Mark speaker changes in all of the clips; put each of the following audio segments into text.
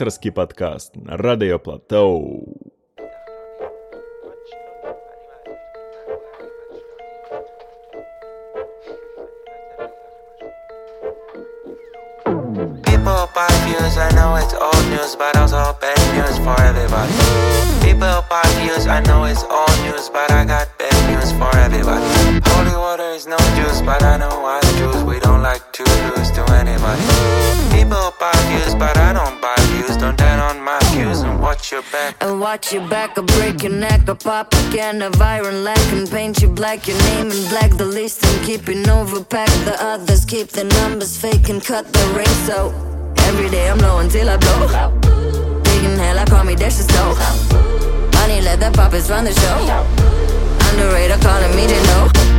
Speaker 1: редакторский подкаст на Радио Платоу.
Speaker 2: People buy views, I know it's old news, but also bad news for everybody. People buy views, I know it's old news, but I got bad news for everybody. Holy water is no juice, but I know I juice. We don't like to lose to anybody. People buy your back.
Speaker 3: And watch your back, I'll break your neck, I'll pop again of iron lack and paint you black, your name in black, the list and keeping overpack. The others keep the numbers fake and cut the ring. So every day I'm low until I blow. Digging hell, I call me Dash the. Money, let the puppets run the show. Underrated, calling me to know.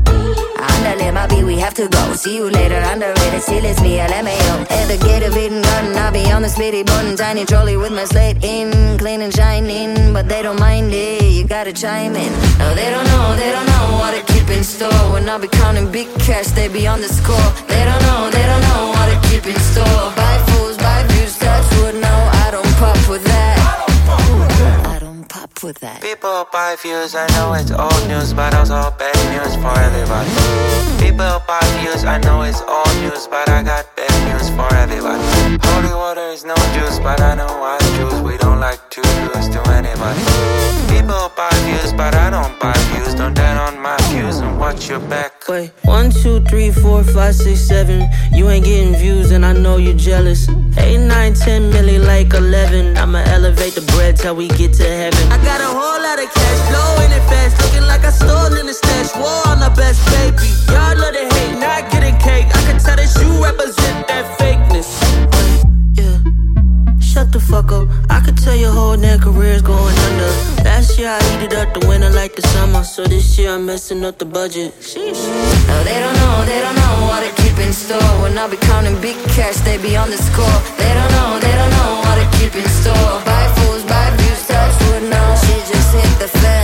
Speaker 3: Underlay my beat, we have to go. See you later, underrated. Still, it's me, LMAO. At the gate of Eden Garden, I'll be on the speedy button. Tiny trolley with my slate in, clean and shining. But they don't mind it, you gotta chime in. No, they don't know, they don't know what to keep in store. When I'll be counting big cash, they be on the score. They don't know, they don't know what to keep in store. Buy fools, buy views, touch wood. No, I don't pop with that. Don't with that.
Speaker 2: People buy views, I know it's old news, but also bad news for everybody. People buy views, I know it's old news, but I got for everybody. Holy water is no juice, but I know I juice. We don't like to lose to anybody. People buy views, but I don't buy views. Don't down on my views and watch your back.
Speaker 4: Wait, one, two, three, four, five, six, seven. You ain't getting views, and I know you're jealous. Eight, nine, ten, milli, like eleven. I'ma elevate the bread till we get to heaven. I got a whole lot of cash flowing it fast, looking like I stole in the stash. War on the best baby. Y'all love to hate, not getting cake. I can tell that you represent that fakeness. Yeah. Shut the fuck up. I could tell your whole damn career's going under. Last year I heated up the winter like the summer. So this year I'm messing up the budget. Sheesh.
Speaker 3: No, they don't know, they don't know what to keep in store. When I'll be counting big cash, they be on the score. They don't know, they don't know what to keep in store. Buy fools, buy views, touch wood, no. She just hit the fan.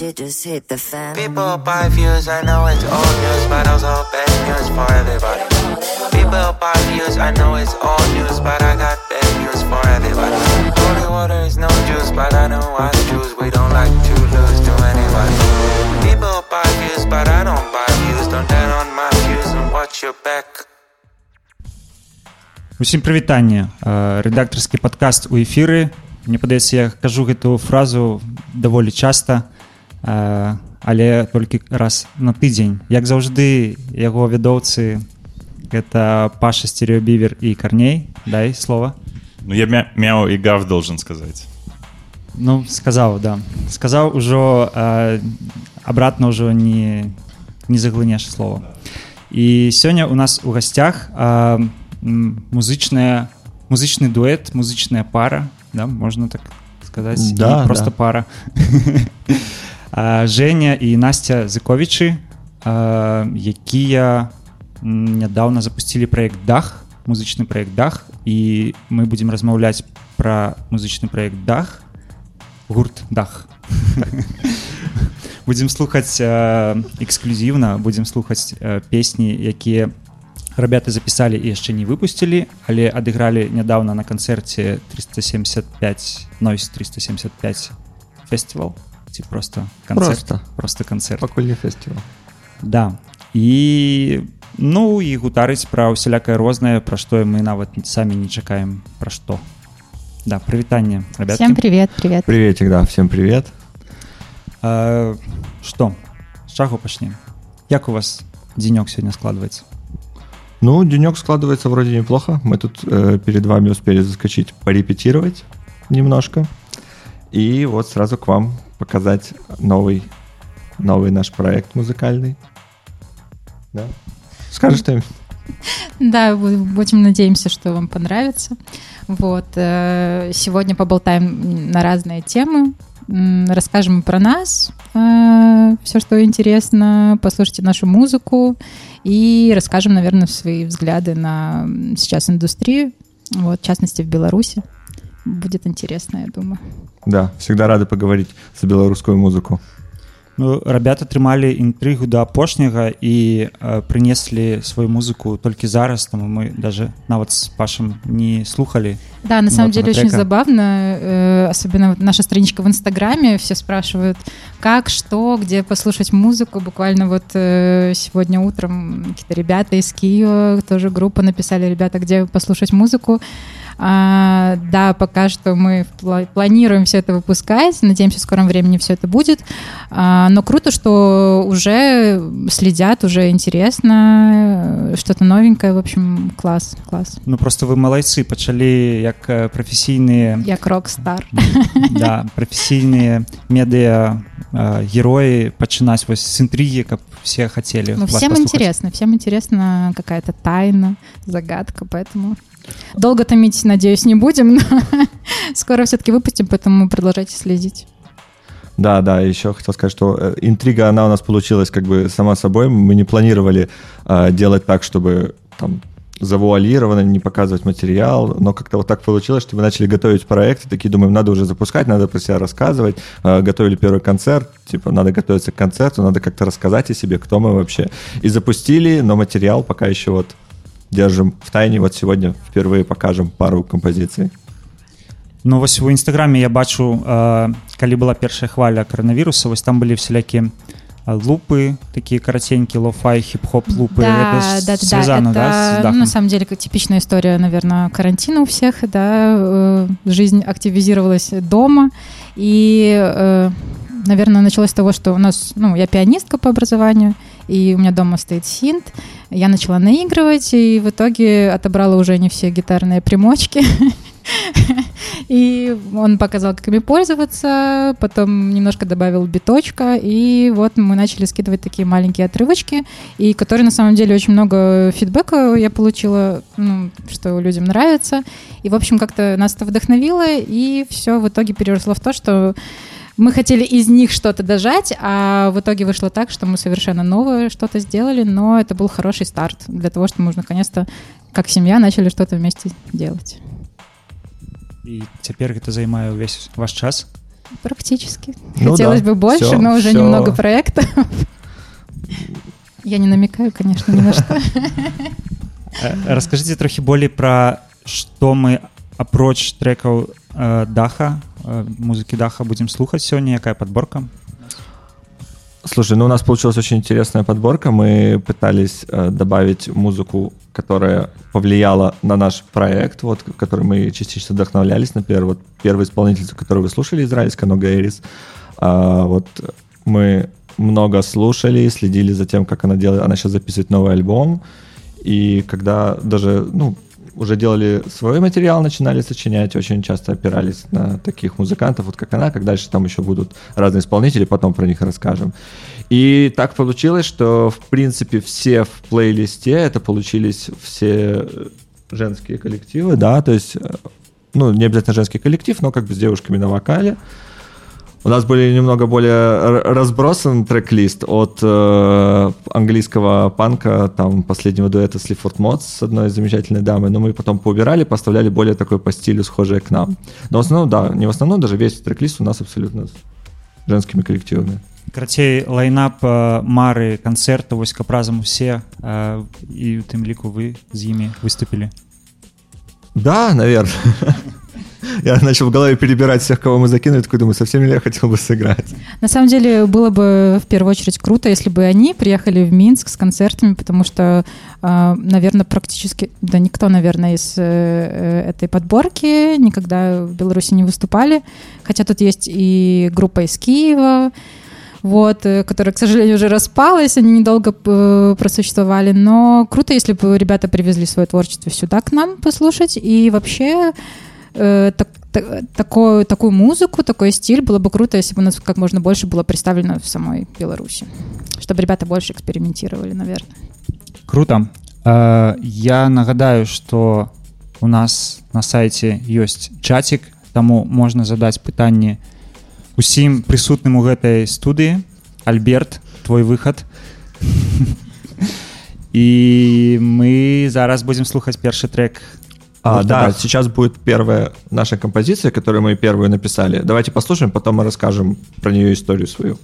Speaker 3: She just hit the fan.
Speaker 2: People buy views, I know it's old news, but also bad news for everybody. People buy views, I know it's old news, but I got bad news for everybody. Holy water is no juice, but I know I juice. We don't like to lose to anybody. People buy views, but I don't buy views. Don't down on my views and watch your back.
Speaker 5: Усім прывітанне Э, рэдактарскі падкаст у эфіры Мне падаецца я кажу гэту фразу даволі часта э, але толькі раз на тыдзень як заўжды яго вядоўцы гэта паша стереобівер і карней дай слова
Speaker 6: Ну, я мя- мяу и гав должен сказать.
Speaker 5: Ну сказаў да сказаў ужо э, обратно ўжо не не заглынеш слова і сёння у нас у гасцях э, м, музычная музычны дуэт музычная пара да можна так сказаць
Speaker 7: Да,
Speaker 5: Не просто
Speaker 7: да.
Speaker 5: пара А, Женя і Настя Зыковічы а, якія м, нядаўна запусцілі проект дах музычны проект дах і мы будзем размаўляць пра музычны проект дах гурт дах будзем слухаць э, эксклюзіўна будзем слухаць э, песні якія ребята запісалі і яшчэ не выпусцілі але адыгралі нядаўна на канцэрце 375 нойс 375 фестивал ці просто канцэрт
Speaker 7: Проста.
Speaker 5: просто канцэрт
Speaker 7: пакуль не фестивал
Speaker 5: Да і ну і гутарыць пра ўсялякае рознае пра што мы нават самі не чакаем пра што да прывітанне ребят
Speaker 8: Всем привет, привет.
Speaker 7: приветик да всем привет
Speaker 5: што з чаго пачнем як у вас дзенёк сёння складваецца
Speaker 7: ну денек складывается вроде неплохо мы тут э, перед вами успели заскочить порепетировать немножко и вот сразу к вам показать новый новый наш проект музыкальный да скажешь что
Speaker 8: Да, бу- будем надеемся, что вам понравится. Вот. э, Сегодня поболтаем на разные темы. Расскажем про нас, все, что интересно. Послушайте нашу музыку. И расскажем, наверное, свои взгляды на сейчас индустрию. Вот, в частности, в Беларуси Будет интересно, я думаю.
Speaker 7: да всегда рады поговорить за белорусскую музыку
Speaker 5: Ну, ребята трымалі інтрыгу да апошняга і э, прынеслі сваю музыку толькі зараз таму мы даже нават с пашем не слухали
Speaker 8: Да, на самом
Speaker 5: Вот
Speaker 8: деле
Speaker 5: этого
Speaker 8: очень
Speaker 5: трека.
Speaker 8: забавно, э, особенно вот наша страничка в Инстаграме, все спрашивают, как, что, где послушать музыку. Буквально вот э, сегодня утром какие-то ребята из Киева, тоже группа написали, ребята, где послушать музыку. А, да, пока что мы пла- планируем все это выпускать, надеемся, в скором времени все это будет. А, но круто, что уже следят, уже интересно, э, что-то новенькое, в общем, класс, класс.
Speaker 5: Ну просто вы малайцы пачалі як э, прафесійныя
Speaker 8: Як рок-стар.
Speaker 5: да, прафесійныя медыа э, героі пачынаць вось з інтрыгі каб все хацелі
Speaker 8: Ну,
Speaker 5: вас
Speaker 8: всем
Speaker 5: паслухаць.
Speaker 8: интересно, всем интересна какая-то тайна, загадка, поэтому долго томить, надеюсь, не будем, но скоро все-таки выпустим, поэтому продолжайте следить.
Speaker 7: Да, да, еще хотел сказать, что э, интрига, она у нас получилась как бы сама собой. Мы не планировали э, делать так, чтобы там завуалированно, не показывать материал, но как-то вот так получилось, что мы начали готовить проект, и такие думаем, надо уже запускать, надо про себя рассказывать. Э, готовили первый концерт, типа, надо готовиться к концерту, надо как-то рассказать о себе, кто мы вообще. И запустили, но материал пока еще вот держим в тайне. Вот сегодня впервые покажем пару композиций.
Speaker 5: Ну вось у нстаграме я бачу э, калі была першая хваля коронавіруса вось там былі всялякі э, лупы такія караценькі лофай хип-хоп лупы
Speaker 8: да,
Speaker 5: Это
Speaker 8: да, да,
Speaker 5: связано,
Speaker 8: это,
Speaker 5: да, с
Speaker 8: ну,
Speaker 5: дахом?
Speaker 8: на самом деле, как типичная история, наверное, карантина у всех, да, э, жизнь активизировалась дома, и, э, наверное, началось с того, что у нас, ну, я пианистка по образованию, и у меня дома стоит синт, я начала наигрывать, и в итоге отобрала у Жени все гитарные примочки, и он показал, как ими пользоваться, потом немножко добавил биточка, и вот мы начали скидывать такие маленькие отрывочки, и которые на самом деле очень много фидбэка я получила, ну, что людям нравится. И, в общем, как-то нас это вдохновило, и все в итоге переросло в то, что мы хотели из них что-то дожать, а в итоге вышло так, что мы совершенно новое что-то сделали, но это был хороший старт для того, что мы наконец-то, как семья, начали что-то вместе делать.
Speaker 5: і цяпер гэта займае ўвесь ваш час
Speaker 8: Практически.
Speaker 7: Ну
Speaker 8: Хотелось
Speaker 7: да,
Speaker 8: бы больше,
Speaker 7: всё,
Speaker 8: но уже
Speaker 7: всё.
Speaker 8: немного проектов. Я не намекаю, конечно, ни на что.
Speaker 5: Э, расскажыце трохі болей пра што мы апроч трекаў э, даха э, музыкі даха будзем слухаць сёння якая подборка
Speaker 7: Слушай, ну у нас получилась очень интересная подборка. Мы пытались э, добавить музыку, которая повлияла на наш проект, вот, который мы частично вдохновлялись. Например, вот первый исполнитель, который вы слушали, израильская Нога Эрис. А, вот мы много слушали, следили за тем, как она делает. Она сейчас записывает новый альбом. И когда даже, ну, уже делали свой материал, начинали сочинять, очень часто опирались на таких музыкантов, вот как она, как дальше там еще будут разные исполнители, потом про них расскажем. И так получилось, что, в принципе, все в плейлисте, это получились все женские коллективы, да, то есть, э, ну, не обязательно женский коллектив, но как бы с девушками на вокале. У нас были немного более р- разбросан трек-лист от э, английского панка, там, последнего дуэта с Лифорд Модс с одной замечательной дамой, но мы потом поубирали, поставляли более такой по стилю, схожее к нам. Но в основном, да, не в основном, даже весь трек-лист у нас абсолютно с женскими коллективами.
Speaker 5: крацей лайнап э, мары канцэрта вось каб разам усе э, і у тым ліку вы з імі выступілі
Speaker 7: Да, наверное. Я начал в голове перебирать всех, кого мы закинули, такой думаю, совсем ли я хотел бы сыграть.
Speaker 8: На самом деле было бы в первую очередь круто, если бы они приехали в Минск с концертами, потому что, э, наверное, практически, да никто, наверное, из э, э, этой подборки никогда в Беларуси не выступали, хотя тут есть и группа из Киева, вот, э, которая, к сожалению, уже распалась, они недолго э, просуществовали, но круто, если бы ребята привезли свое творчество сюда к нам послушать, и вообще э, так- та- такую, такую музыку, такой стиль было бы круто, если бы у нас как можно больше было представлено в самой Беларуси, чтобы ребята больше экспериментировали, наверное.
Speaker 5: круто э, я нагадаю что у нас на сайце ёсць чатик таму можна задаць пытанне усім прысутным у гэтай студыі Альберт твой выхад і мы зараз будзем слухаць першы трек
Speaker 7: а, да,
Speaker 5: добавь.
Speaker 7: сейчас будет первая наша композиция, которую мы первую написали. Давайте послушаем, потом мы расскажем про нее историю свою.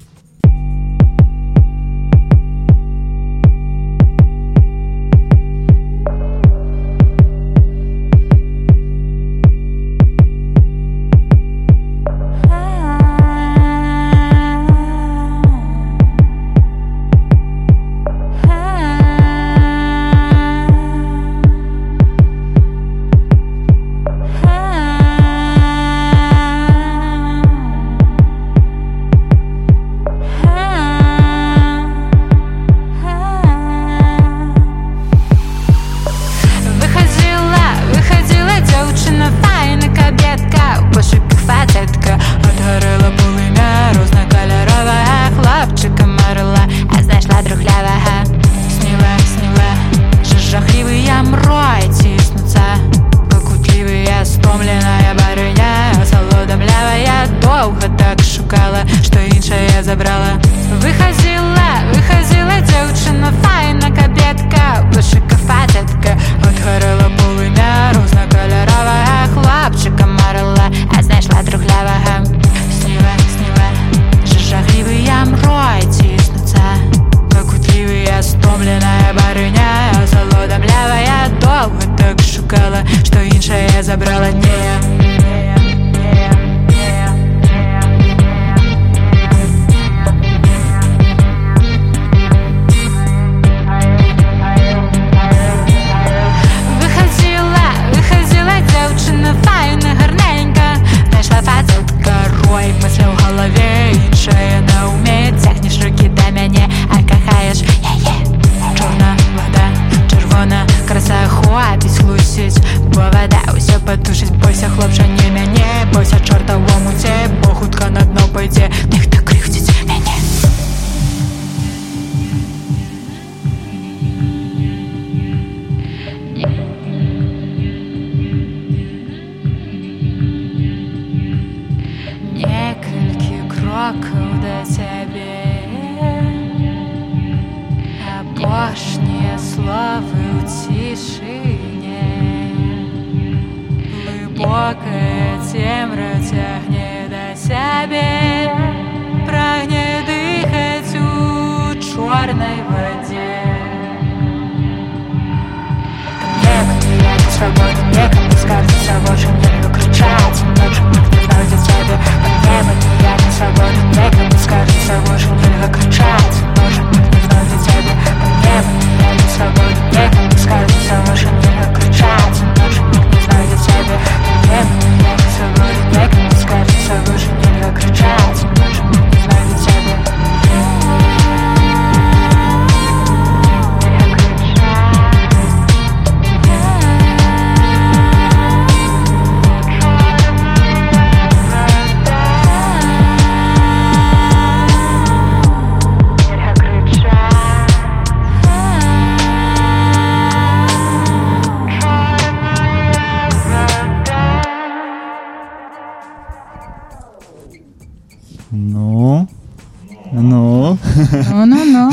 Speaker 8: Ну-ну-ну.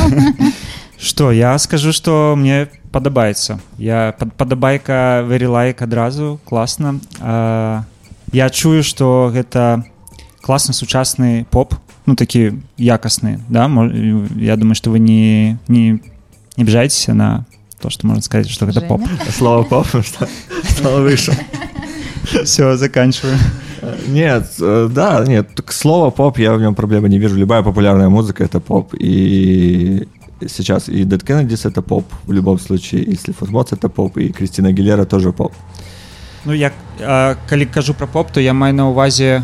Speaker 5: Што я скажу што мне падабаецца я падабайка very like адразу класна а, я чую што гэта класны сучасны поп ну такі якасны да я думаю што вы не не не обижаетесь на то что можно сказать что это поп.
Speaker 7: Слово поп, что? Слово выше.
Speaker 5: все заканчиваю
Speaker 7: Нет, э, да, нет, так слово поп, я в нем проблемы не вижу. Любая популярная музыка — это поп. И сейчас и Dead Kennedys — это поп в любом случае, и Sleaford Mods — это поп, и Кристина Гилера тоже поп.
Speaker 5: Ну як а, калі кажу про поп то я маю на увазе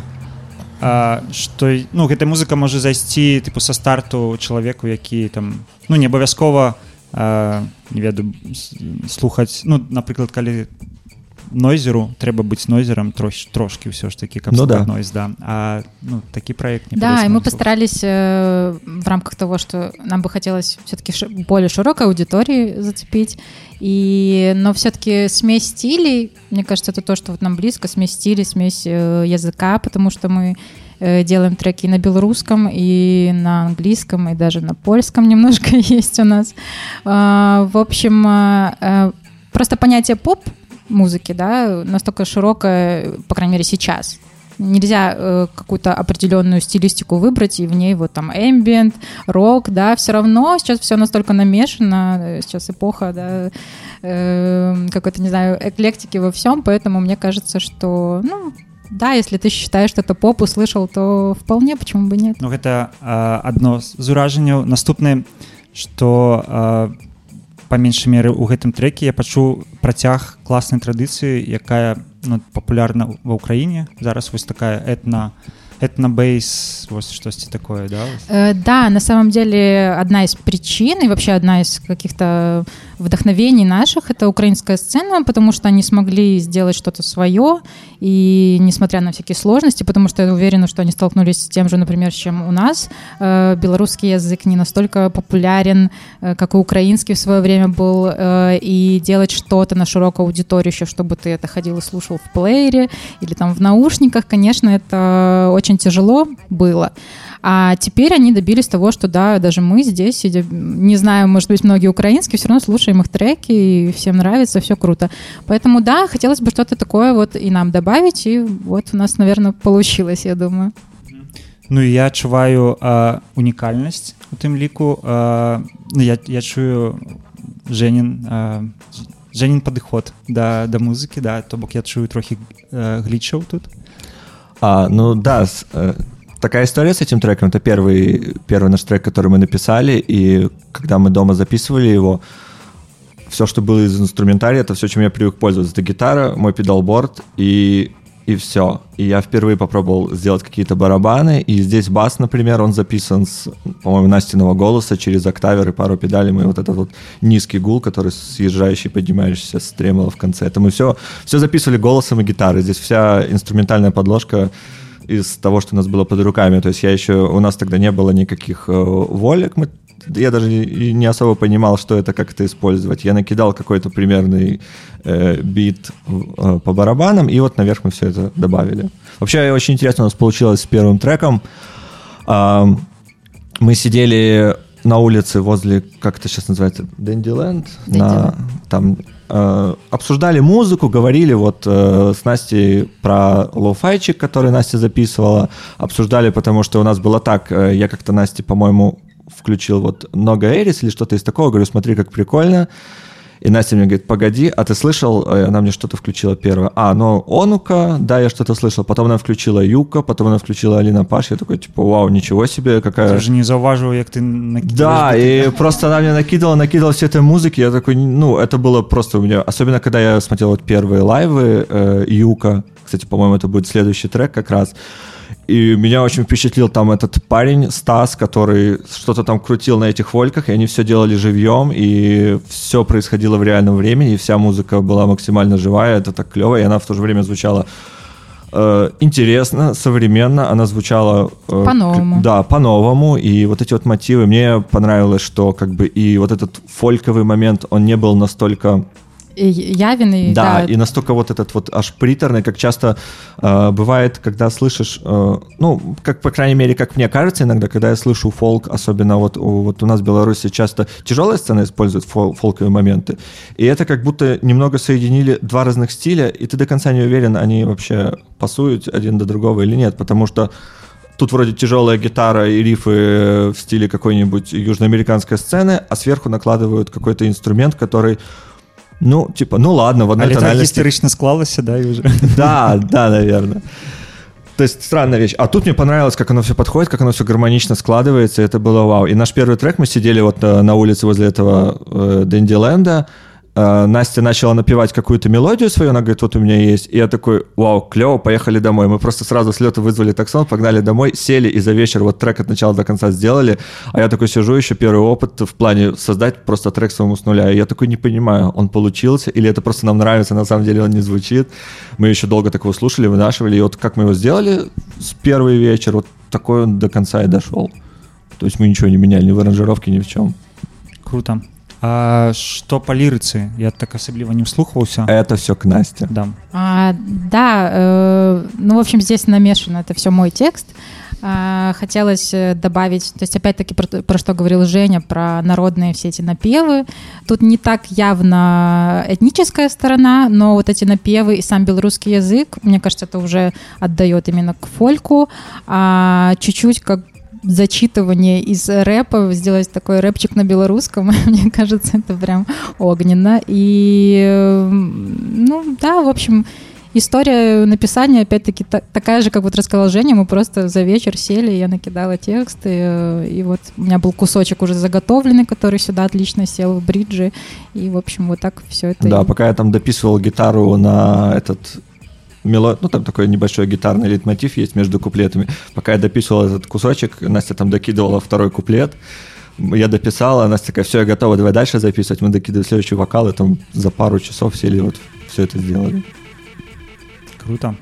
Speaker 5: а, што ну гэта музыка можа зайсці тыпу са старту чалавеку які там ну не абавязкова а, не ведаю с- слухаць ну напрыклад калі нойзеру трэба быць нойзерам трош, трошки ўсё ж таки каб
Speaker 7: Ну да.
Speaker 5: нойз да а ну такі проект не
Speaker 8: Да, и мы постарались э, в рамках того, что нам бы хотелось все-таки более широкой аудитории зацепить. И, но все-таки смесь стилей, мне кажется, это то, что вот нам близко, смесь стилей, смесь э, языка, потому что мы э, делаем треки и на белорусском, и на английском, и даже на польском немножко есть у нас. А, в общем, э, э, просто понятие поп музыки, да, настолько широкое, по крайней мере, сейчас. Нельзя э, какую-то определенную стилистику выбрать и в ней вот там ambient, рок, да, все равно сейчас все настолько намешано, э, сейчас эпоха, да, э, какой-то, не знаю, эклектики во всем, поэтому мне кажется, что, ну, да, если ты считаешь, что это поп услышал, то вполне, почему бы нет.
Speaker 5: Ну гэта а, адно з уражанняў наступнае што а, па меншай меры ў гэтым треке я пачуў працяг класнай традыцыі якая ну, папулярна ва ўкраіне зараз вось такая этна этнобейс, вот что-то такое, да?
Speaker 8: Э, Да, на самом деле одна из причин и вообще одна из каких-то вдохновений наших — это украинская сцена, потому что они смогли сделать что-то свое, и несмотря на всякие сложности, потому что я уверена, что они столкнулись с тем же, например, чем у нас, э, белорусский язык не настолько популярен, э, как и украинский в свое время был, э, и делать что-то на широкую аудиторию еще, чтобы ты это ходил и слушал в плеере или там в наушниках, конечно, это очень тяжело было. А теперь они добились того, что да, даже мы здесь, сидя, не знаю, может быть, многие украинские, все равно слушаем их треки, и всем нравится, все круто. Поэтому да, хотелось бы что-то такое вот и нам добавить, и вот у нас, наверное, получилось, я думаю.
Speaker 5: Ну і я адчуваю а, унікальнасць у тым ліку а, ну, я, я чую Жэнін а, Жэнін падыход да, да музыкі да то бок я чую трохі а, глічаў тут
Speaker 7: А, ну да, с- э, такая история с этим треком. Это первый, первый наш трек, который мы написали, и когда мы дома записывали его, все, что было из инструментария, это все, чем я привык пользоваться. Это гитара, мой педалборд и, и все. И я впервые попробовал сделать какие-то барабаны, и здесь бас, например, он записан с, по-моему, Настиного голоса через октавер и пару педалей. Мы вот этот вот низкий гул, который съезжающий, поднимающийся с тремоло в конце. Это мы все, все записывали голосом и гитарой. Здесь вся инструментальная подложка из того, что у нас было под руками. То есть я еще... У нас тогда не было никаких э, волек. Мы, я даже не особо понимал, что это, как это использовать. Я накидал какой-то примерный э, бит э, по барабанам, и вот наверх мы все это добавили. Вообще, очень интересно у нас получилось с первым треком. А, мы сидели на улице возле, как это сейчас называется, Дэнди-ленд, на, там э, обсуждали музыку, говорили вот э, с Настей про lo-fi чик, который Настя записывала, обсуждали, потому что у нас было так, э, я как-то Насте, по-моему, включил вот Noga Erez или что-то из такого, говорю, смотри, как прикольно, и Настя мне говорит, погоди, а ты слышал? Э, Она мне что-то включила первое. А, ну, Онука, да, я что-то слышал. Потом она включила Юко, потом она включила Алина Паш. Я такой, типа, вау, ничего себе, какая...
Speaker 5: Я же не заўважыў як ты накидываешь
Speaker 7: Да, и просто она мне накидывала, накидывала все этой музыки. Я такой, ну, это было просто у меня... Особенно, когда я смотрел вот первые лайвы э, Юка. Кстати, по-моему, это будет следующий трек как раз. И меня очень впечатлил там этот парень, Стас, который что-то там крутил на этих вольках, и они все делали живьем, и все происходило в реальном времени, и вся музыка была максимально живая, это так клево, и она в то же время звучала э, интересно, современно, она звучала... э,
Speaker 8: По-новому.
Speaker 7: Да, по-новому, и вот эти вот мотивы, мне понравилось, что как бы и вот этот фольковый момент, он не был настолько...
Speaker 8: И Явин и
Speaker 7: Да, и настолько вот этот вот аж приторный, как часто э, бывает, когда слышишь, э, ну, как, по крайней мере, как мне кажется иногда, когда я слышу фолк, особенно вот, у- вот у нас в Беларуси часто тяжелая сцена использует фол- фолковые моменты, и это как будто немного соединили два разных стиля, и ты до конца не уверен, они вообще пасуют один до другого или нет, потому что Тут вроде тяжелая гитара и рифы в стиле какой-нибудь южноамериканской сцены, а сверху накладывают какой-то инструмент, который, ну, типа, ну ладно, в одной
Speaker 5: Але так
Speaker 7: тональности.
Speaker 5: гістарычна склалася да і уже
Speaker 7: Да, да, наверное. То есть странная вещь. А тут мне понравилось, как оно все подходит, как оно все гармонично складывается. и Это было вау. И наш первый трек мы сидели вот э, на улице возле этого э, Дэнди-ленда. Э, Настя начала напевать какую-то мелодию свою, она говорит, вот у меня есть. И я такой, вау, клево, поехали домой. Мы просто сразу с лета вызвали таксон, погнали домой, сели и за вечер вот трек от начала до конца сделали. А я такой сижу, еще первый опыт в плане создать просто трек самому с нуля. И я такой не понимаю, он получился или это просто нам нравится, на самом деле он не звучит. Мы еще долго такого слушали, вынашивали. И вот как мы его сделали с первый вечер, вот такой он до конца и дошел. То есть мы ничего не меняли ни в аранжировке, ни в чем.
Speaker 5: круто А што па лірыцы я так асабліва не ўслухваўся
Speaker 7: Это все к Насте.
Speaker 5: да
Speaker 8: А, да, э, ну, в общем, здесь намешано, это все мой текст. А, хотелось э, добавить, то есть опять-таки про, то- про что говорил Женя, про народные все эти напевы. Тут не так явно этническая сторона, но вот эти напевы и сам белорусский язык, мне кажется, это уже отдает именно к фольку, а чуть-чуть как зачитывание из рэпа, сделать такой рэпчик на белорусском, мне кажется, это прям огненно. И, э, ну, да, в общем, история написания, опять-таки, та- такая же, как вот рассказал Женя, мы просто за вечер сели, я накидала тексты, э, и вот у меня был кусочек уже заготовленный, который сюда отлично сел в бриджи, и, в общем, вот так все это.
Speaker 7: Да,
Speaker 8: и-
Speaker 7: пока я там дописывал гитару на этот мело... ну там такой небольшой гитарный лейтмотив есть между куплетами. Пока я дописывал этот кусочек, Настя там докидывала второй куплет, я дописала, Настя такая, все, я готова, давай дальше записывать. Мы докидывали следующий вокал, и там за пару часов сели вот все это сделали.
Speaker 5: Круто.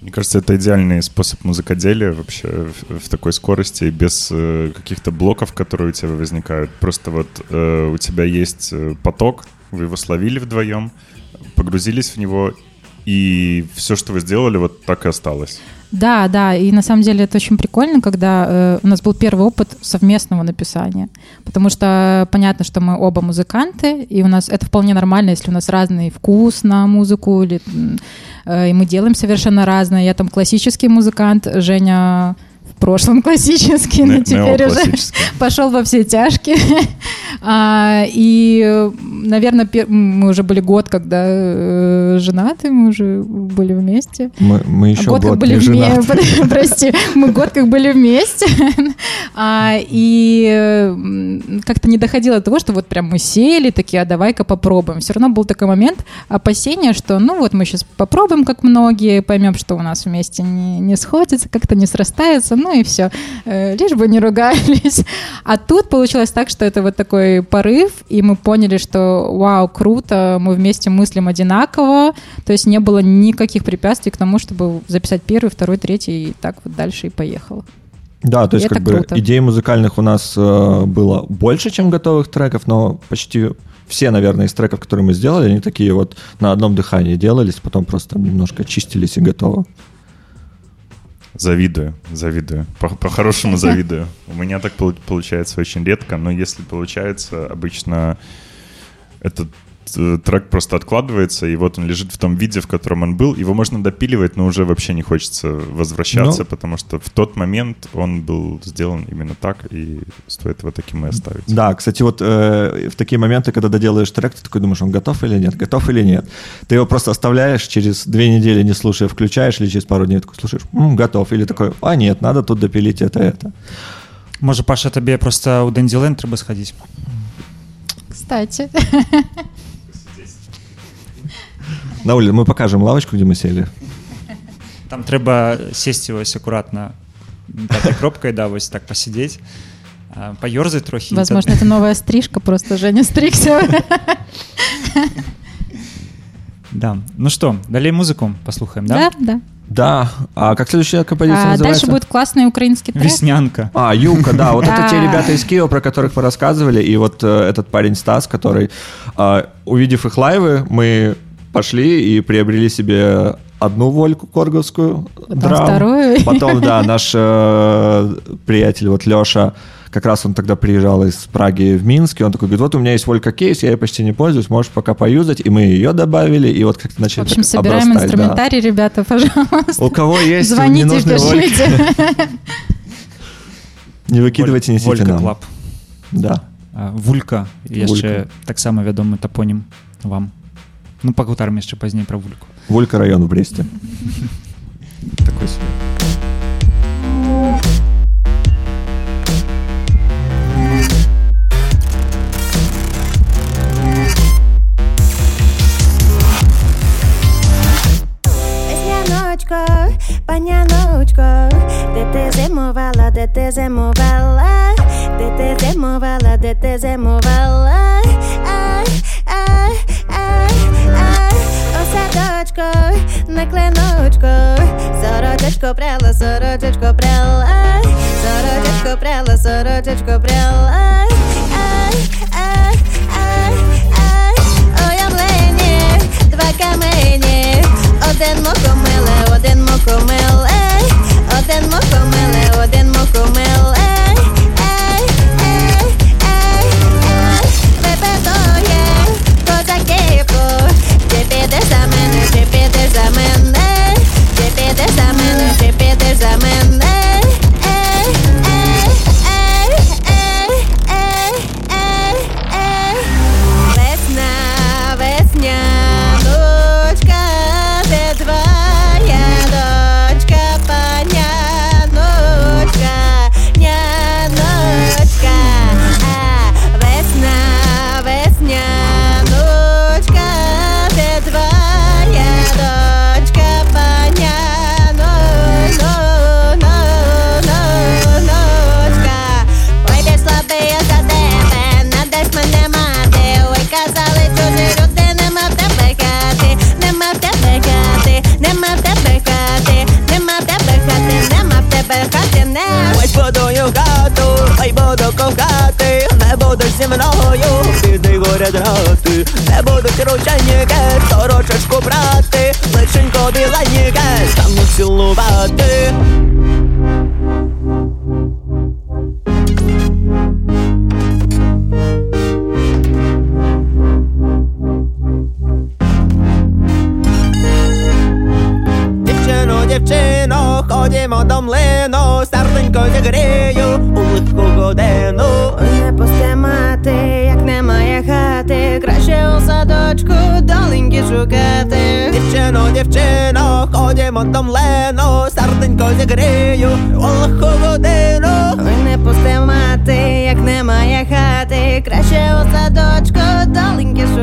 Speaker 6: Мне кажется, это идеальный способ музыкоделия вообще в, в такой скорости, без э, каких-то блоков, которые у тебя возникают. Просто вот э, у тебя есть э, поток, вы его словили вдвоем, погрузились в него, и все, что вы сделали, вот так и осталось.
Speaker 8: Да, да, и на самом деле это очень прикольно, когда э, у нас был первый опыт совместного написания, потому что понятно, что мы оба музыканты, и у нас это вполне нормально, если у нас разный вкус на музыку, или, э, и мы делаем совершенно разное. Я там классический музыкант, Женя прошлом классический, но теперь уже пошел во все тяжкие. А, И, наверное, мы уже были год, когда э, женаты, мы уже были вместе.
Speaker 7: Мы, мы еще
Speaker 8: год,
Speaker 7: год,
Speaker 8: как были
Speaker 7: женаты.
Speaker 8: прости, мы год как были вместе, А, и как-то не доходило до того, что вот прям мы сели, такие, а давай-ка попробуем. Все равно был такой момент опасения, что ну вот мы сейчас попробуем, как многие, поймем, что у нас вместе не, не сходится, как-то не срастается, ну и все, лишь бы не ругались. А тут получилось так, что это вот такой порыв, и мы поняли, что вау, круто, мы вместе мыслим одинаково, то есть не было никаких препятствий к тому, чтобы записать первый, второй, третий, и так вот дальше и поехало.
Speaker 7: Да, то есть
Speaker 8: Это
Speaker 7: как бы
Speaker 8: круто.
Speaker 7: идей музыкальных у нас э, было больше, чем готовых треков, но почти все, наверное, из треков, которые мы сделали, они такие вот на одном дыхании делались, потом просто немножко чистились и готово.
Speaker 6: Завидую, завидую. По- По-хорошему завидую. У меня так полу- получается очень редко, но если получается, обычно этот э, трек просто откладывается, и вот он лежит в том виде, в котором он был. Его можно допиливать, но уже вообще не хочется возвращаться,
Speaker 7: Ну.
Speaker 6: потому что в тот момент он был сделан именно так, и стоит его таким и оставить.
Speaker 7: Да, кстати, вот э, в такие моменты, когда доделаешь трек, ты такой думаешь, он готов или нет, готов или нет. Ты его просто оставляешь, через две недели не слушая, включаешь, или через пару дней такой слушаешь, «М, готов. Или такой, а нет, надо тут допилить это, это.
Speaker 5: Може, Паша, тобі просто у Денділенд треба сходити?
Speaker 8: Кстати.
Speaker 7: На улице мы покажем лавочку, где мы сели.
Speaker 5: Там треба сесці ось акуратна пятай кропкай да вось так пасядзець паёрзаць трохі і
Speaker 8: Возможно,
Speaker 5: тад-
Speaker 8: это новая стрижка, просто Женя стригся.
Speaker 5: да ну что далей музыку послухаем да,
Speaker 8: Да, да.
Speaker 7: Да, а как следующая композиция
Speaker 8: А
Speaker 7: называется?
Speaker 8: дальше будет классный украинский трек.
Speaker 5: веснянка
Speaker 7: А, Юка, да, вот это те
Speaker 8: Да.
Speaker 7: ребята из Киева, про которых мы рассказывали, и вот э, этот парень Стас, который, э, увидев их лайвы, мы пошли и приобрели себе одну вольку корговскую,
Speaker 8: Потом
Speaker 7: драм.
Speaker 8: вторую.
Speaker 7: Потом, да, наш э, приятель, вот Леша, как раз он тогда приезжал из Праги в Минск, и он такой говорит, вот у меня есть волька кейс, я ей почти не пользуюсь, можешь пока поюзать, и мы ее добавили, и вот как-то
Speaker 8: В
Speaker 7: начали
Speaker 8: общем,
Speaker 7: так
Speaker 8: собираем
Speaker 7: обрастать, да.
Speaker 8: инструментарий, ребята, пожалуйста.
Speaker 7: У кого есть
Speaker 8: Звоните,
Speaker 7: ненужные вольки,
Speaker 8: пишите.
Speaker 7: не выкидывайте, несите
Speaker 5: Волька
Speaker 7: нам.
Speaker 5: клаб
Speaker 7: Да.
Speaker 5: А, вулька яшчэ таксама вядомы тапонім вам ну пагутарым яшчэ пазней пра вульку
Speaker 7: Волька район в Бресте. Такой себе.
Speaker 9: Паняночко, де ти зимувала, де ти зимувала, де ти зимувала, де ти зимувала. Ай, ай, о садочко, на клиночко, сорочечко пряла, сорочечко пряла, сорочечко пряла, сорочечко пряла. Ай, ай, ай, ай, ой, облені, два камені, один мокомиле, один мокомиле, один мокомиле, один мокомиле. за мене, чи підеш за мене, чи підеш за мене. мене. Ось будую хату, хай буду кохати, не будеш зі мною, сиди
Speaker 10: горя грати, не будуть рученьки, сорочечку брати, личенько біленьке, стану цілувати. Дівчино, Ходімо до млину серденько зігрію у легку годину.
Speaker 9: Не постимати, як немає хати, краще у садочку доленьки шукати.
Speaker 10: Дівчино, дівчино, ходімо до млину, серденько зігрію у легку годину.
Speaker 9: Ой, не постимати, як немає хати, краще у садочку доленьки шукати,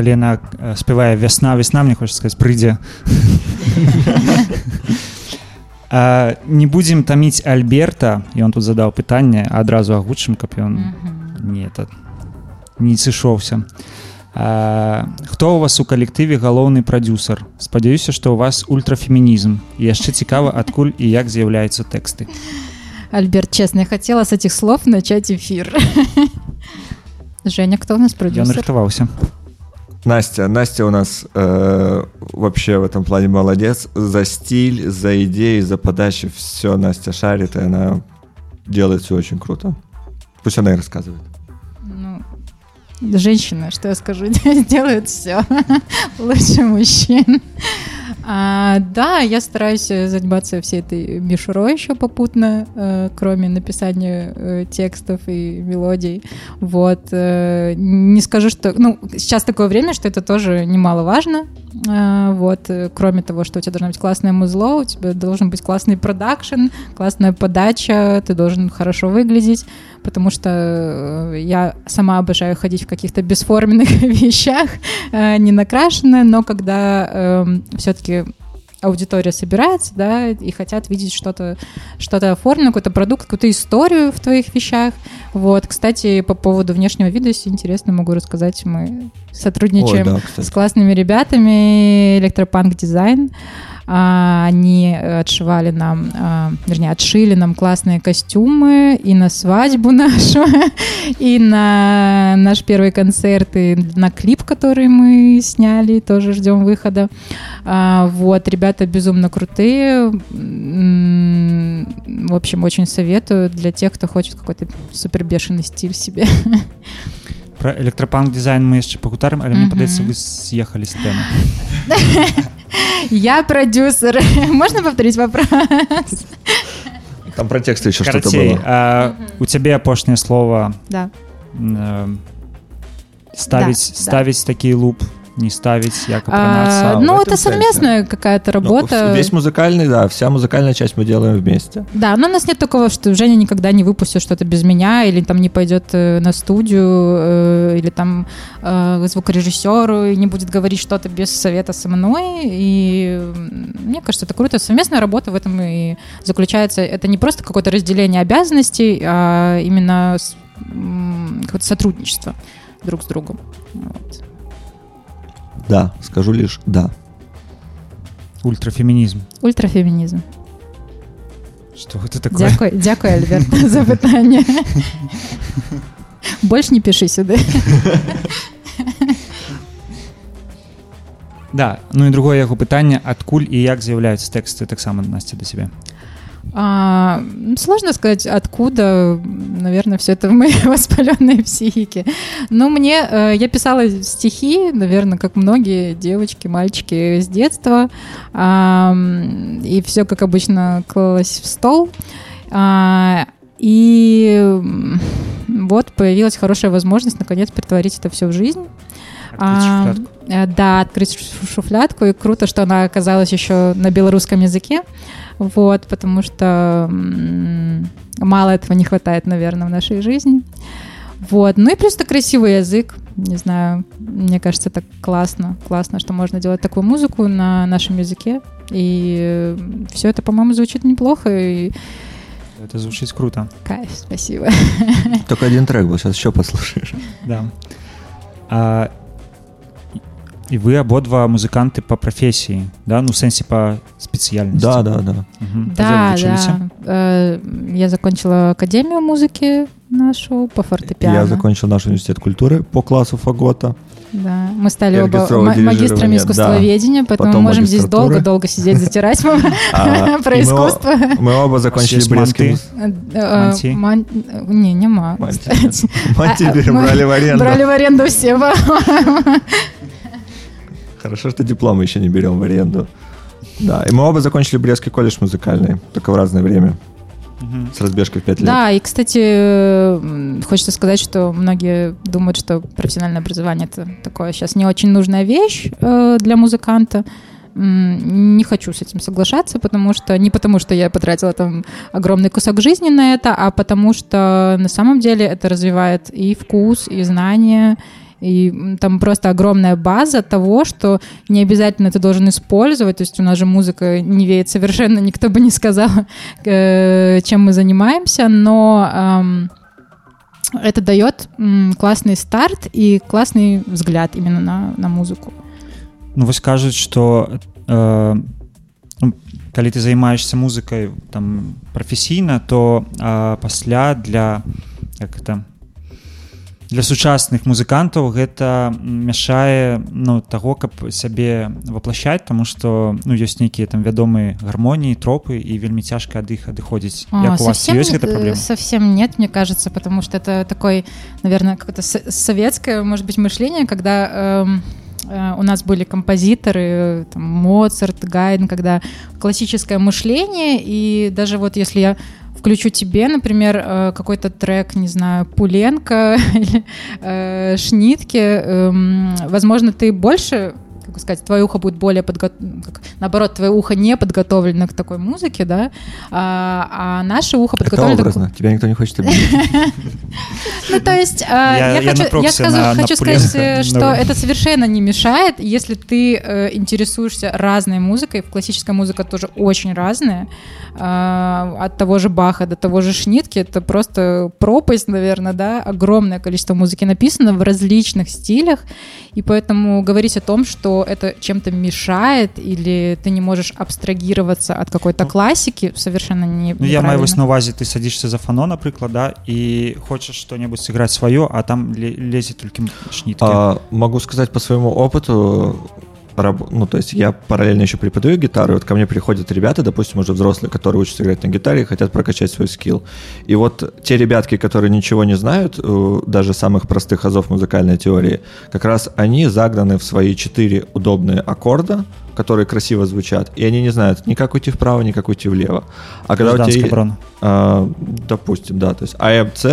Speaker 5: Э, калі яна э, спявае вясна весна мне хочется сказать прыйдзе А, не будзем таміць альберта ён тут задаў пытанне адразу агучым каб ён не это не сышоўся А, хто у вас у калектыве галоўны прадюсер спадзяюся што у вас ультрафемінізм і яшчэ цікава адкуль і як з'яўляюцца тэксты
Speaker 8: Альберт, честно, я хотела с этих слов начать эфир. Женя, кто у нас
Speaker 5: ён
Speaker 8: продюсер?
Speaker 5: рыхтаваўся
Speaker 7: Настя, Настя у нас э, вообще в этом плане молодец. За стиль, за идеи, за подачу все Настя шарит, и она делает все очень круто. Пусть она и рассказывает.
Speaker 8: Ну, женщины, что я скажу, делают все лучше мужчин. А, да, я стараюсь э, заниматься всей этой мишурой еще попутно, э, кроме написания э, текстов и мелодий. Вот. э, не скажу, что... Ну, сейчас такое время, что это тоже немаловажно. А, вот. э, Кроме того, что у тебя должно быть классное музло, у тебя должен быть классный продакшн, классная подача, ты должен хорошо выглядеть, потому что э, я сама обожаю ходить в каких-то бесформенных вещах, э, не накрашенная, но когда все-таки аудитория собирается, да, и хотят видеть что-то, что-то оформленное, какой-то продукт, какую-то историю в твоих вещах. Вот, кстати, по поводу внешнего вида, если интересно, могу рассказать, мы сотрудничаем
Speaker 7: Ой, да, кстати.
Speaker 8: с классными ребятами Электропанк Дизайн. А, Они отшивали нам, а, вернее, отшили нам классные костюмы и на свадьбу нашу, и на наш первый концерт, и на клип, который мы сняли, тоже ждем выхода. А, Вот, ребята безумно крутые. В общем, очень советую для тех, кто хочет какой-то супер бешеный стиль себе.
Speaker 5: про электропанк дизайн мы яшчэ пагутарым але мне
Speaker 8: Мгм.
Speaker 5: падаецца вы з'ехалі з тэмы
Speaker 8: Я продюсер. Можно повторить вопрос?
Speaker 7: Там про тексты еще что-то
Speaker 5: Карацей,
Speaker 7: было.
Speaker 5: а, у цябе апошняе слово
Speaker 8: Да.
Speaker 5: э, ставіць
Speaker 8: Да, да.
Speaker 5: ставіць такі луп не ставіць як
Speaker 8: А, ну, это
Speaker 7: сенсе.
Speaker 8: совместная какая-то
Speaker 7: Ну,
Speaker 8: работа.
Speaker 7: весь музыкальный, да, вся музыкальная часть мы делаем вместе.
Speaker 8: Да, но у нас нет такого, что Женя никогда не выпустит что-то без меня, или там не пойдет э, на студию, э, или там э, к звукорежиссеру и не будет говорить что-то без совета со мной. И мне кажется, это круто. Совместная работа в этом и заключается. Это не просто какое-то разделение обязанностей, а именно какое-то сотрудничество друг с другом. Вот
Speaker 7: Да, скажу лишь да.
Speaker 5: ультрафемінізм
Speaker 8: Ультрафемінізм.
Speaker 5: что гэта такое
Speaker 8: Дякую, дякую, Альберт, за питання. Больше не пиши сюди.
Speaker 5: Да ну і другое яго пытанне адкуль і як з'яўляюцца тэксты таксама насця да сябе
Speaker 8: А, сложно сказать, откуда, наверное, все это в моей воспаленной психике. Но мне, э, я писала стихи, наверное, как многие девочки, мальчики с детства, а, и все, как обычно, клалось в стол. А, и вот появилась хорошая возможность, наконец, притворить это все в жизнь. А, да, открыть шу- шуфлятку, и круто, что она оказалась еще на белорусском языке, вот, потому что мало этого не хватает, наверное, в нашей жизни. Вот, ну и плюс это красивый язык, не знаю, мне кажется, это классно, классно, что можно делать такую музыку на нашем языке, и все это, по-моему, звучит неплохо, и
Speaker 5: это звучыць круто.
Speaker 8: кайф, спасибо.
Speaker 7: Только один трек был, сейчас еще послушаешь.
Speaker 5: да. А, і вы абодва музыканты по прафесіі да ну ў сэнсе по спецыяльнасці
Speaker 7: Да, да, да.
Speaker 5: Мгм. А дзе вы
Speaker 8: Да,
Speaker 5: вучыліся?
Speaker 8: да. Э, Я закончила Академию музыки нашу по фортепиано.
Speaker 7: Я закончил наш университет культуры по классу фагота.
Speaker 8: Да, мы стали
Speaker 7: И
Speaker 8: оба
Speaker 7: оркестровое
Speaker 8: ма- магистрами
Speaker 7: дирижирование,
Speaker 8: искусствоведения, поэтому
Speaker 7: Потом
Speaker 8: мы можем здесь
Speaker 7: магистратура.
Speaker 8: долго-долго сидеть, затирать
Speaker 7: А,
Speaker 8: про
Speaker 7: и мы о-
Speaker 8: искусство.
Speaker 7: Мы оба закончили
Speaker 5: есть
Speaker 7: Брестский
Speaker 5: манты?
Speaker 7: муз-
Speaker 8: Э,
Speaker 5: Манти?
Speaker 8: ман- Не, не ма.
Speaker 7: Манти,
Speaker 8: кстати.
Speaker 7: Манти
Speaker 8: А,
Speaker 7: берем,
Speaker 8: мы
Speaker 7: брали в аренду.
Speaker 8: Брали в аренду все, по-моему.
Speaker 7: Хорошо, что дипломы еще не берем в аренду. Да, и мы оба закончили Брестский колледж музыкальный, только в разное время. С разбежкой в 5 лет.
Speaker 8: Да, и, кстати, хочется сказать, что многие думают, что профессиональное образование это такое сейчас не очень нужная вещь э, для музыканта. Не хочу с этим соглашаться, потому что не потому, что я потратила там огромный кусок жизни на это, а потому что на самом деле это развивает и вкус, и знания, и там просто огромная база того, что не обязательно ты должен использовать. То есть у нас же музыка не веет совершенно, никто бы не сказал, э, чем мы занимаемся, но это дает классный старт и классный взгляд именно на, на музыку.
Speaker 5: Ну вось кажуць что э, ну, калі ты займаешься музыкай там прафесійна то э, пасля для як это для сучасных музыкантаў гэта мяшае ну таго каб сябе воплощаць тому что ну ёсць нейкія там вядомыя гармоніі тропы і вельмі цяжка ад іх адыходзіць
Speaker 8: А,
Speaker 5: як у вас
Speaker 8: совсем,
Speaker 5: ёсць гэта
Speaker 8: э,
Speaker 5: праблема
Speaker 8: Совсем нет, мне кажется, потому что это такой, наверное, как-то со- советское, может быть, мышление, когда эм, э, у нас были композиторы, э, там, Моцарт, Гайден, когда классическое мышление, и даже вот если я включу тебе, например, э, какой-то трек, не знаю, Пуленко или э, Шнитке, эм, возможно, ты больше как сказать, твое ухо будет более подготовлено, наоборот, твое ухо не подготовлено к такой музыке, да, а, а наше ухо
Speaker 7: Это
Speaker 8: подготовлено... к-
Speaker 7: образно. Тебя никто не хочет обидеть.
Speaker 8: Ну, то есть, э,
Speaker 5: Я-
Speaker 8: хочу, сказать, э, что это совершенно не мешает, если ты э, интересуешься разной музыкой. Классическая музыка тоже очень разная. Э, от того же Баха до того же Шнитки. Это просто пропасть, наверное, да. Огромное количество музыки написано в различных стилях. И поэтому говорить о том, что это чем-то мешает или ты не можешь абстрагироваться от какой-то классики, совершенно не
Speaker 5: Ну, я маю вось
Speaker 8: неправильно.
Speaker 5: на увазе ты садишься за фано напрыклад да і хочаш что-небудзь сыграць сваё а там ле- лезе толькі шніткі
Speaker 7: А, могу сказать по своему опыту, раб- ну, то есть я параллельно еще преподаю гитару, и вот ко мне приходят ребята, допустим, уже взрослые, которые учатся играть на гитаре и хотят прокачать свой скилл. И вот те ребятки, которые ничего не знают, э, даже самых простых азов музыкальной теории, как раз они загнаны в свои четыре удобные аккорда, которые красиво звучат, и они не знают ни как уйти вправо, ни как уйти влево. А когда у
Speaker 5: Гражданская
Speaker 7: тебя...
Speaker 5: оборона.
Speaker 7: А, допустим, да, то есть А, М, С,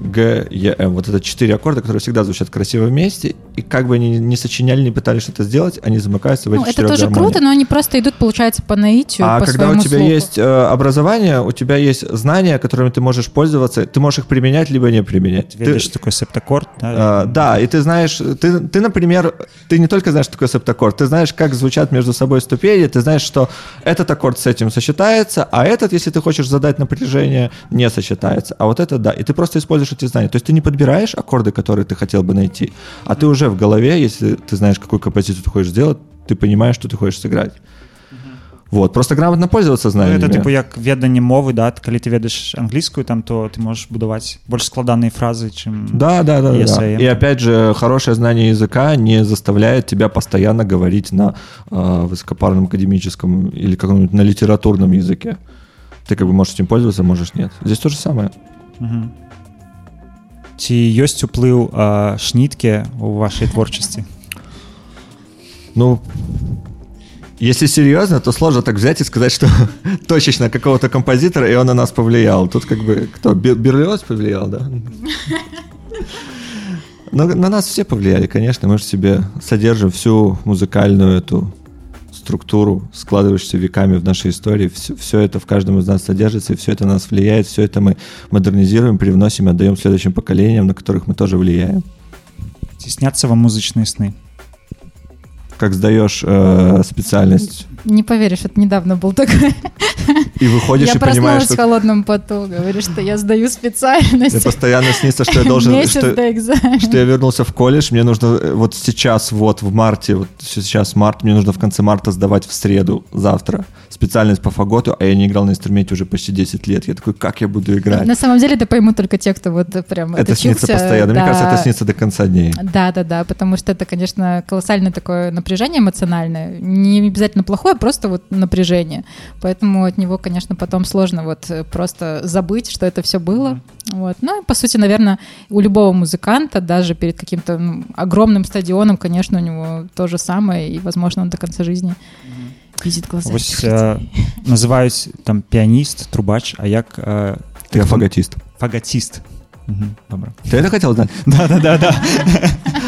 Speaker 7: Г, Е, М. Вот это четыре аккорда, которые всегда звучат красиво вместе, и как бы они не сочиняли, не пытались что-то сделать, они замыкаются в
Speaker 8: Ну,
Speaker 7: этих
Speaker 8: это тоже
Speaker 7: гармониях.
Speaker 8: круто, но они просто идут, получается, по наитию,
Speaker 7: А
Speaker 8: по
Speaker 7: когда у тебя
Speaker 8: слуху.
Speaker 7: есть э, образование, у тебя есть знания, которыми ты можешь пользоваться, ты можешь их применять, либо не применять. Ты-
Speaker 5: такой септаккорд да?
Speaker 7: А, да, и ты знаешь, ты, ты, например, ты не только знаешь, что такое септаккорд, ты знаешь, как звучат между собой ступени, ты знаешь, что этот аккорд с этим сочетается, а этот, если ты хочешь задать напряжение, не сочетается. А вот это да. И ты просто используешь эти знания. То есть ты не подбираешь аккорды, которые ты хотел бы найти, а ты уже в голове, если ты знаешь, какую композицию ты хочешь сделать, ты понимаешь, что ты хочешь сыграть. Вот, просто грамотно пользоваться
Speaker 5: Ну,
Speaker 7: знаниями.
Speaker 5: это типу як веданне мовы да калі ты ведаеш англійскую там то ты можешь будаваць больш складаныя фразы чым
Speaker 7: Да, да, да, да, да.
Speaker 5: ESAM.
Speaker 7: И опять же, хорошее знание языка не заставляет тебя постоянно говорить на э, высокопарном академическом или каком-нибудь на литературном языке. Ты как бы можешь этим пользоваться, можешь нет. Здесь то же самое.
Speaker 5: Мгм. ці ёсць уплыў а, шніткі у вашай творчасці
Speaker 7: Ну, если серьезно, то сложно так взять и сказать, что точечно какого-то композитора, и он на нас повлиял. Тут как бы кто? Бер- Берлиоз повлиял, да? Но на нас все повлияли, конечно. Мы же себе содержим всю музыкальную эту структуру, складывающуюся веками в нашей истории. Все, это в каждом из нас содержится, и все это на нас влияет. Все это мы модернизируем, привносим отдаем следующим поколениям, на которых мы тоже влияем.
Speaker 5: сняцца вам музычныя сны
Speaker 7: Как сдаешь э, специальность
Speaker 8: Не поверишь, это недавно был такой.
Speaker 7: и выходишь
Speaker 8: я
Speaker 7: и понимаешь,
Speaker 8: проснулась в
Speaker 7: что
Speaker 8: холодном поту, говоришь, что я сдаю специальность.
Speaker 7: Мне постоянно снится, что я должен...
Speaker 8: Месяц
Speaker 7: что,
Speaker 8: до экзамена.
Speaker 7: что я вернулся в колледж, мне нужно э, вот сейчас, вот в марте, вот сейчас март, мне нужно в конце марта сдавать в среду, завтра, специальность по фаготу, а я не играл на инструменте уже почти 10 лет. Я такой, как я буду играть?
Speaker 8: На самом деле это поймут только те, кто вот прям
Speaker 7: это снится
Speaker 8: отучился,
Speaker 7: постоянно. Мне
Speaker 8: да.
Speaker 7: кажется, это снится до конца дней.
Speaker 8: Да, да, да, потому что это, конечно, колоссальное такое напряжение эмоциональное. Не обязательно плохое, просто вот напряжение. Поэтому от него, конечно, потом сложно вот э, просто забыть, что это все было. Вот. Ну, и, по сути, наверное, у любого музыканта, даже перед каким-то ну, огромным стадионом, конечно, у него то же самое, и, возможно, он до конца жизни видит глаза. Этих
Speaker 5: э,
Speaker 8: людей.
Speaker 5: называюць там піяніст трубач а як э,
Speaker 7: Я фаготист.
Speaker 5: фагатист Мгм, добра
Speaker 7: Ты это хотел знать?
Speaker 5: да да да да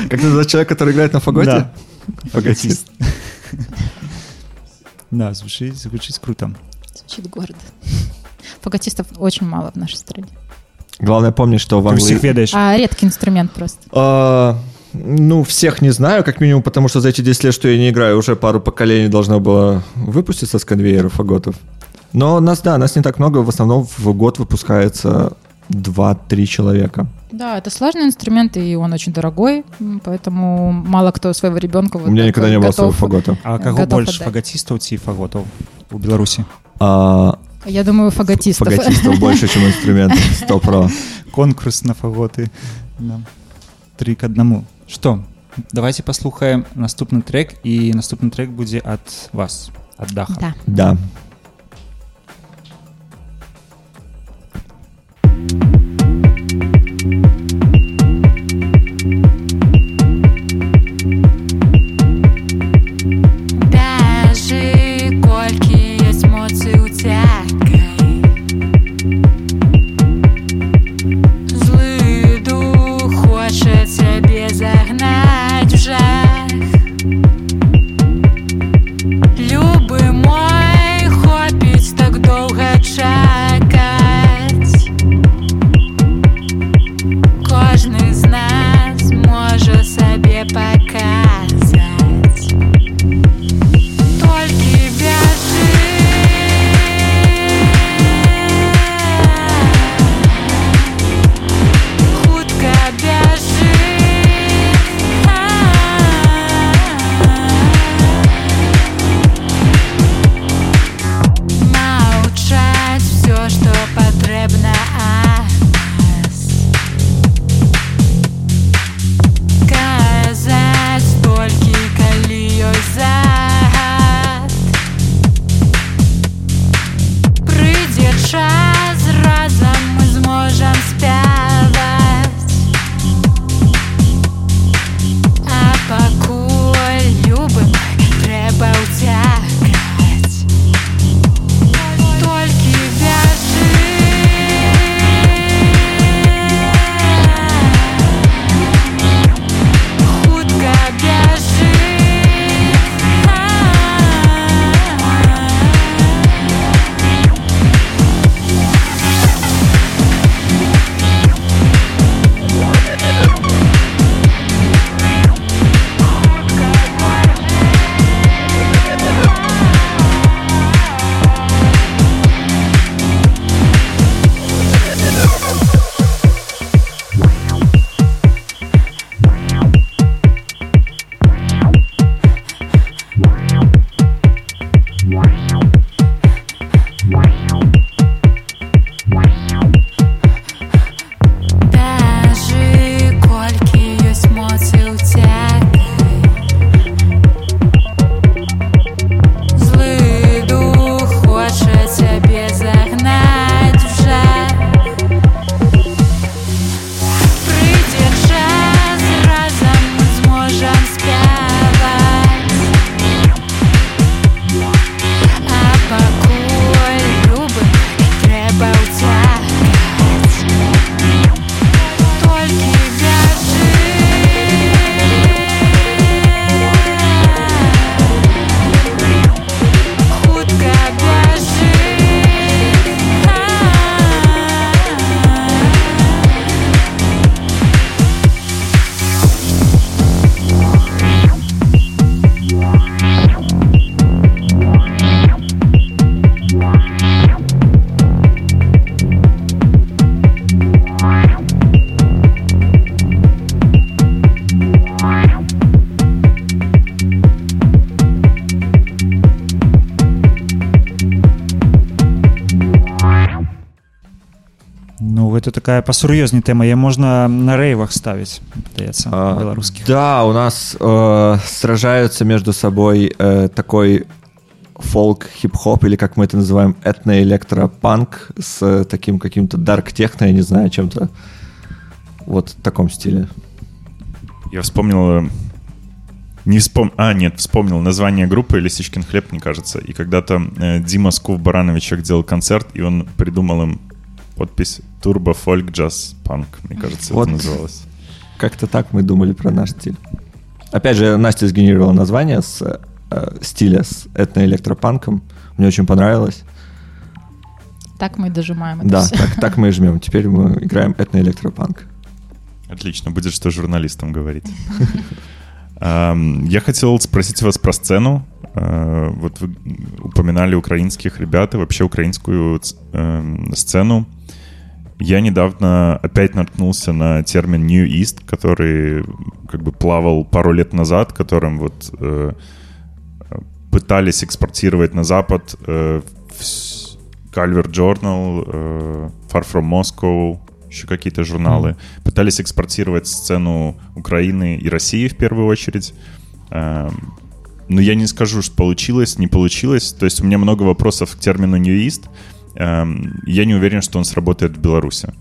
Speaker 7: Как называть человек, который играет на фаготе?
Speaker 5: Да.
Speaker 7: Фаготист.
Speaker 5: Да звучыць звучыць круто
Speaker 8: Звучит гордо. Фаготистов очень мало в нашей стране.
Speaker 7: Главное помнить, что в
Speaker 5: ты
Speaker 7: Англии...
Speaker 5: усіх ведаеш
Speaker 8: А редкий инструмент просто.
Speaker 7: А, ну, всех не знаю, как минимум, потому что за эти 10 лет, что я не играю, уже пару поколений должно было выпуститься с конвейера фаготов. Но нас, да, нас не так много, в основном в год выпускается 2-3 человека.
Speaker 8: Да, это сложный инструмент, и он очень дорогой, м, поэтому мало кто своего ребенка вот
Speaker 7: У меня
Speaker 8: так
Speaker 7: никогда
Speaker 8: вот
Speaker 7: не было
Speaker 8: готов.
Speaker 7: своего фагота.
Speaker 5: А каго
Speaker 8: готов
Speaker 5: больш
Speaker 8: отдать.
Speaker 5: фагатістаў ці фаготаў у беларусі
Speaker 7: А,
Speaker 8: Я думаю, фаготистов.
Speaker 7: фаготистов больше, чем инструментов, 100 про.
Speaker 5: конкурс на фаготы да. три к аднаму что давайте паслухаем наступны трек і наступны трек будзе ад вас ад даха
Speaker 8: Да.
Speaker 7: Да.
Speaker 5: Такая пасур'ёзней тэма я можна на рэйвах ставіць даецца
Speaker 7: А,
Speaker 5: беларускіх
Speaker 7: Да, у нас э, сражаются между собой э, такой фолк, хип-хоп, или как мы это называем, этно-электропанк с э, таким каким-то дарк-техно, я не знаю, чем-то вот в таком стиле.
Speaker 6: Я вспомнил... э, Не вспом... А, нет, вспомнил название группы «Лисичкин хлеб», мне кажется. И когда-то э, Дима Скув-Барановичек делал концерт, и он придумал им подпись «Турбо фольк джаз панк», мне кажется,
Speaker 7: Вот.
Speaker 6: это называлось.
Speaker 7: Как-то так мы думали про наш стиль. Опять же, Настя сгенерировала название с э, стиля с этно-электропанком. Мне очень понравилось.
Speaker 8: Так мы и дожимаем это
Speaker 7: Да,
Speaker 8: всё.
Speaker 7: так, так мы и жмем. Теперь мы играем этно-электропанк.
Speaker 6: Отлично, будет что журналистам говорить. Ам, Я хотел спросить вас про сцену. Э, Вот вы упоминали украинских ребят и вообще украинскую эм, сцену. Я недавно опять наткнулся на термин New East, который как бы плавал пару лет назад, которым вот э, пытались экспортировать на Запад э, Calvert Journal, э, Far From Moscow, еще какие-то журналы. Пытались экспортировать сцену Украины и России в первую очередь. Эм, Но я не скажу, что получилось, не получилось. То есть у меня много вопросов к термину New East. Эм, Я не уверен, что он сработает в Беларуси.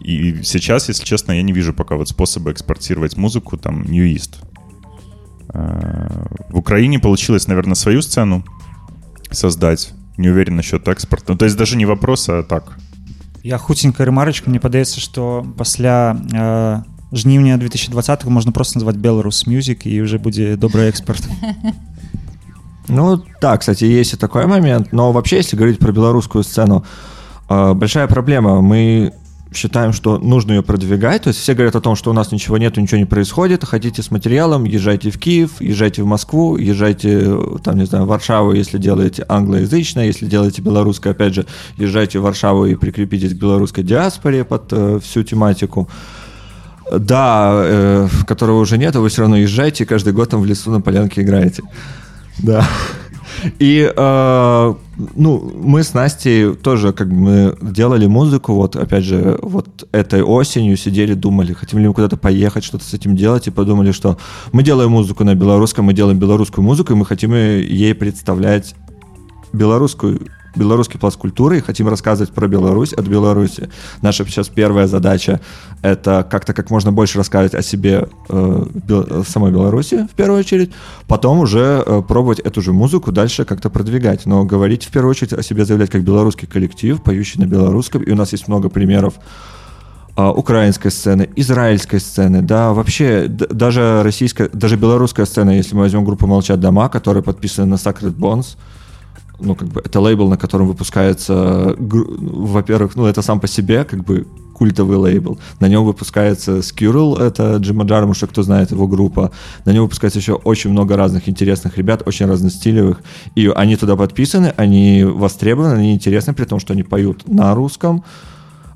Speaker 6: И сейчас, если честно, я не вижу пока вот способа экспортировать музыку, там, New East. Э, В Украине получилось, наверное, свою сцену создать. Не уверен насчет экспорта. Ну, то есть даже не вопрос, а так.
Speaker 5: я хуценькая ремарочка мне падаецца что пасля э, жніўня 2020 можна просто назвать беларус мюзик і уже будзе добрый экспорт
Speaker 7: Ну, да, кстати, есть и такой момент. Но вообще, если говорить про белорусскую сцену, э, большая проблема. Мы считаем, что нужно ее продвигать. То есть все говорят о том, что у нас ничего нет, ничего не происходит. Хотите с материалом, езжайте в Киев, езжайте в Москву, езжайте, там, не знаю, в Варшаву, если делаете англоязычное, если делаете белорусское, опять же, езжайте в Варшаву и прикрепитесь к белорусской диаспоре под э, всю тематику. Да, э, которого уже нет, а вы все равно езжайте, и каждый год там в лесу на полянке играете. Да. И, э, ну, мы с Настей тоже как бы мы делали музыку, вот, опять же, вот этой осенью сидели, думали, хотим ли мы куда-то поехать, что-то с этим делать, и подумали, что мы делаем музыку на белорусском, мы делаем белорусскую музыку, и мы хотим ей представлять белорусскую белорусский пласт культуры и хотим рассказывать про Беларусь от Беларуси. Наша сейчас первая задача — это как-то как можно больше рассказывать о себе э, Бел- в самой Беларуси, в первую очередь, потом уже э, пробовать эту же музыку дальше как-то продвигать, но говорить в первую очередь о себе, заявлять как белорусский коллектив, поющий на белорусском, и у нас есть много примеров а, украинской сцены, израильской сцены, да, вообще даже российская, даже белорусская сцена, если мы возьмем группу «Молчат дома», которая подписана на Sacred Bones, ну, как бы, это лейбл, на котором выпускается, во-первых, ну, это сам по себе, как бы, культовый лейбл. На нем выпускается Skirl, это Джима Джармуша, кто знает его группа. На нем выпускается еще очень много разных интересных ребят, очень разностилевых. И они туда подписаны, они востребованы, они интересны, при том, что они поют на русском.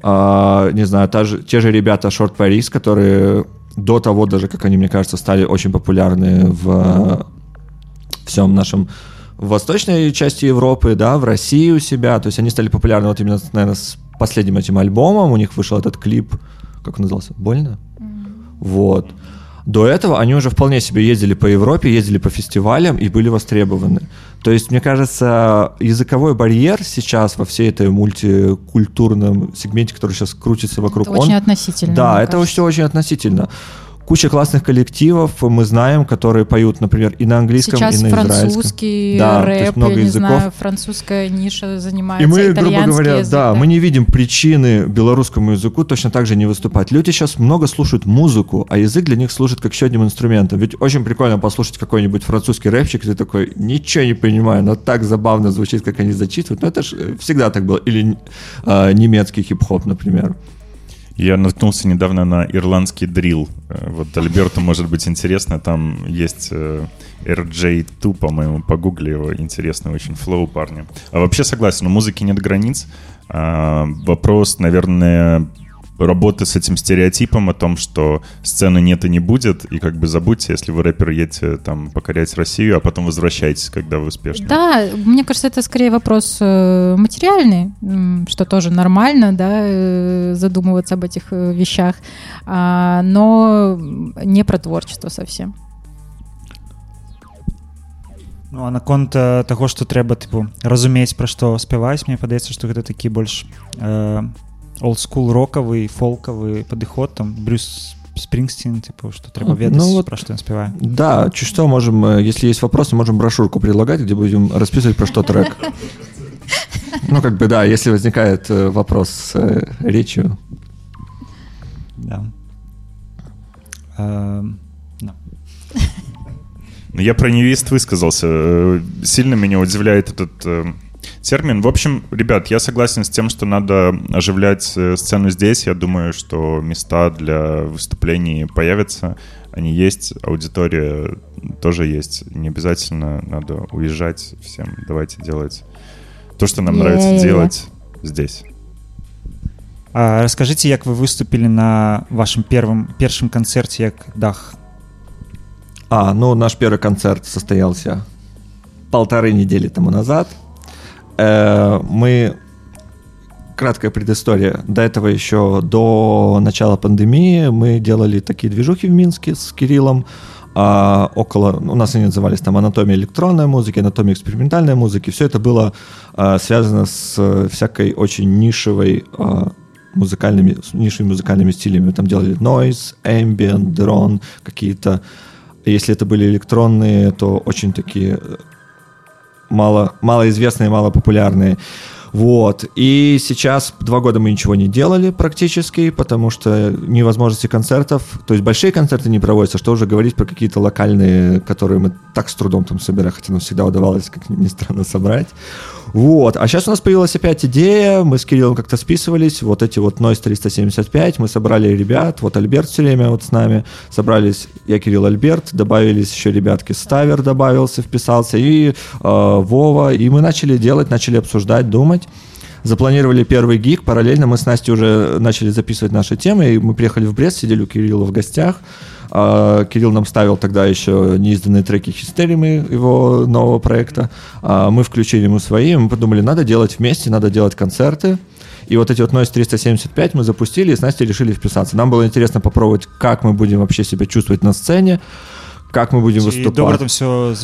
Speaker 7: А, не знаю, та же- те же ребята Short Paris, которые до того даже, как они, мне кажется, стали очень популярны в всем нашем в восточной части Европы, да, в России у себя, то есть они стали популярны вот именно, наверное, с последним этим альбомом, у них вышел этот клип, как он назывался, «Больно?» Вот. До этого они уже вполне себе ездили по Европе, ездили по фестивалям и были востребованы. То есть, мне кажется, языковой барьер сейчас во всей этой мультикультурном сегменте, который сейчас крутится вокруг,
Speaker 8: Это очень относительно,
Speaker 7: Да, это
Speaker 8: кажется.
Speaker 7: все очень относительно. Куча классных коллективов мы знаем, которые поют, например, и на английском,
Speaker 8: Сейчас
Speaker 7: и на израильском.
Speaker 8: французский
Speaker 7: Да, то есть
Speaker 8: рэп,
Speaker 7: много
Speaker 8: я не
Speaker 7: языков.
Speaker 8: знаю, французская ниша занимается,
Speaker 7: И мы, грубо говоря,
Speaker 8: язык,
Speaker 7: да, мы не видим причины белорусскому языку точно так же не выступать. Люди сейчас много слушают музыку, а язык для них служит как еще одним инструментом. Ведь очень прикольно послушать какой-нибудь французский рэпчик, и ты такой, ничего не понимаю, но так забавно звучит, как они зачитывают. Ну, это же всегда так было. Или э, немецкий хип-хоп, например.
Speaker 6: Я наткнулся недавно на ирландский дрил. Э, Вот Альберту может быть интересно, там есть э, RJ2, по-моему, погугли его, интересный очень флоу парня. А вообще согласен, у музыки нет границ. А, вопрос, наверное, работы с этим стереотипом о том, что сцены нет и не будет, и как бы забудьте, если вы рэпер, едете там покорять Россию, а потом возвращайтесь, когда вы успешны.
Speaker 8: Да, мне кажется, это скорее вопрос э, материальный, что тоже нормально, да, э, задумываться об этих э, вещах, а, но не про творчество совсем.
Speaker 5: Ну а наконт э, таго што трэба тыпу разумець пра што спяваюць мне падаецца што гэта такі больш э, олдскул рокавы фолкавы падыход там брюс спрингстин типа что трэба
Speaker 7: Ну,
Speaker 5: ведаць
Speaker 7: вот-
Speaker 5: про што ён спявае
Speaker 7: Да, чуть что, можем, э, если есть вопросы, можем брошюрку предлагать, где будем расписывать про что трек. Ну, как бы, да, если возникает э, вопрос с э, речью.
Speaker 5: да. Э, да.
Speaker 6: Ну, Я про невист высказался. Сильно меня удивляет этот э, термин. В общем, ребят, я согласен с тем, что надо оживлять э, сцену здесь. Я думаю, что места для выступлений появятся. Они есть, аудитория тоже есть. Не обязательно надо уезжать всем. Давайте делать то, что нам нравится
Speaker 8: Е-е-е.
Speaker 6: делать здесь.
Speaker 5: А раскажыце як вы выступілі на вашым первым першым канцэрце як дах
Speaker 7: А, ну, наш первый концерт состоялся полторы недели тому назад. Э, мы... Краткая предыстория. До этого еще, до начала пандемии, мы делали такие движухи в Минске с Кириллом. А, около, у нас они назывались там анатомия электронной музыки, анатомия экспериментальной музыки. Все это было а, связано с э, всякой очень нишевой а, музыкальными, нишевыми музыкальными стилями. Там делали noise, ambient, дрон, какие-то если это были электронные, то очень такие э, мало, малоизвестные, малопопулярные. Вот. И сейчас два года мы ничего не делали практически, потому что невозможности концертов, то есть большие концерты не проводятся, что уже говорить про какие-то локальные, которые мы так с трудом там собираем, хотя нам всегда удавалось, как ни странно, собрать. Вот. А сейчас у нас появилась опять идея, мы с Кириллом как-то списывались, вот эти вот Noise 375, мы собрали ребят, вот Альберт все время вот с нами, собрались я, Кирилл, Альберт, добавились еще ребятки, Ставер добавился, вписался, и э, Вова, и мы начали делать, начали обсуждать, думать. Запланировали первый гиг, параллельно мы с Настей уже начали записывать наши темы, и мы приехали в Брест, сидели у Кирилла в гостях, А, Кирилл нам ставил тогда еще неизданные треки Хистеримы, его нового проекта. А, Мы включили ему свои, мы подумали, надо делать вместе, надо делать концерты. И вот эти вот Noise 375 мы запустили, и с Настей решили вписаться. Нам было интересно попробовать, как мы будем вообще себя чувствовать на сцене, как мы будем
Speaker 5: Ці
Speaker 7: выступать.
Speaker 5: добра там все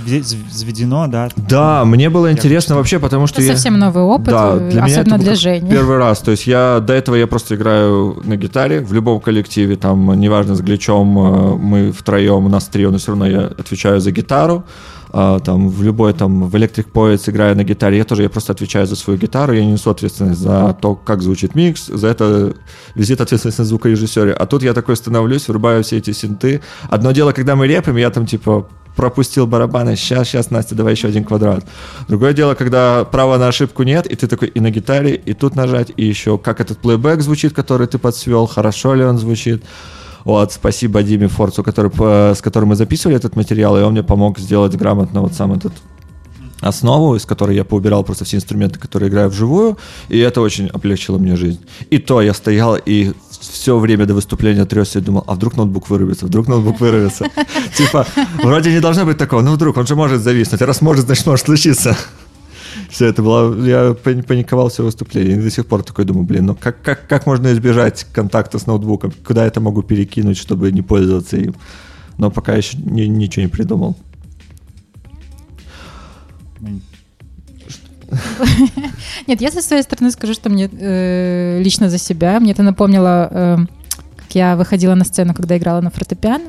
Speaker 5: зведено да
Speaker 7: Да, мне было интересно вообще, потому что
Speaker 8: Это
Speaker 7: я...
Speaker 8: совсем новый опыт,
Speaker 7: Да,
Speaker 8: э,
Speaker 7: для меня
Speaker 8: особенно для Жени.
Speaker 7: Первый раз. То есть я до этого я просто играю на гитаре в любом коллективе, там, неважно, с Гличом э, мы втроем, у нас трио, но все равно я отвечаю за гитару. А, там в любой там в Electric Poets играю на гитаре, я тоже я просто отвечаю за свою гитару, я не несу ответственность за то, как звучит микс, за это висит ответственность на звукорежиссере. А тут я такой становлюсь, врубаю все эти синты. Одно дело, когда мы репаем, я там типа пропустил барабаны, сейчас, сейчас, Настя, давай еще один квадрат. Другое дело, когда права на ошибку нет, и ты такой и на гитаре, и тут нажать, и еще как этот плейбэк звучит, который ты подсвел, хорошо ли он звучит. Вот, спасибо Диме Форцу, который, с которым мы записывали этот материал, и он мне помог сделать грамотно вот сам этот основу, из которой я поубирал просто все инструменты, которые играю вживую, и это очень облегчило мне жизнь. И то я стоял и все время до выступления трясся и думал, а вдруг ноутбук вырубится, вдруг ноутбук вырубится. Типа, вроде не должно быть такого, ну вдруг, он же может зависнуть, раз может, значит может случиться. Все это было, я пани- паниковал все выступление, и до сих пор такой думаю, блин, ну как, как, как можно избежать контакта с ноутбуком, куда это могу перекинуть, чтобы не пользоваться им. Но пока еще ни- ничего не придумал.
Speaker 8: Нет, я со своей стороны скажу, что мне э, лично за себя, мне это напомнило, э, как я выходила на сцену, когда играла на фортепиано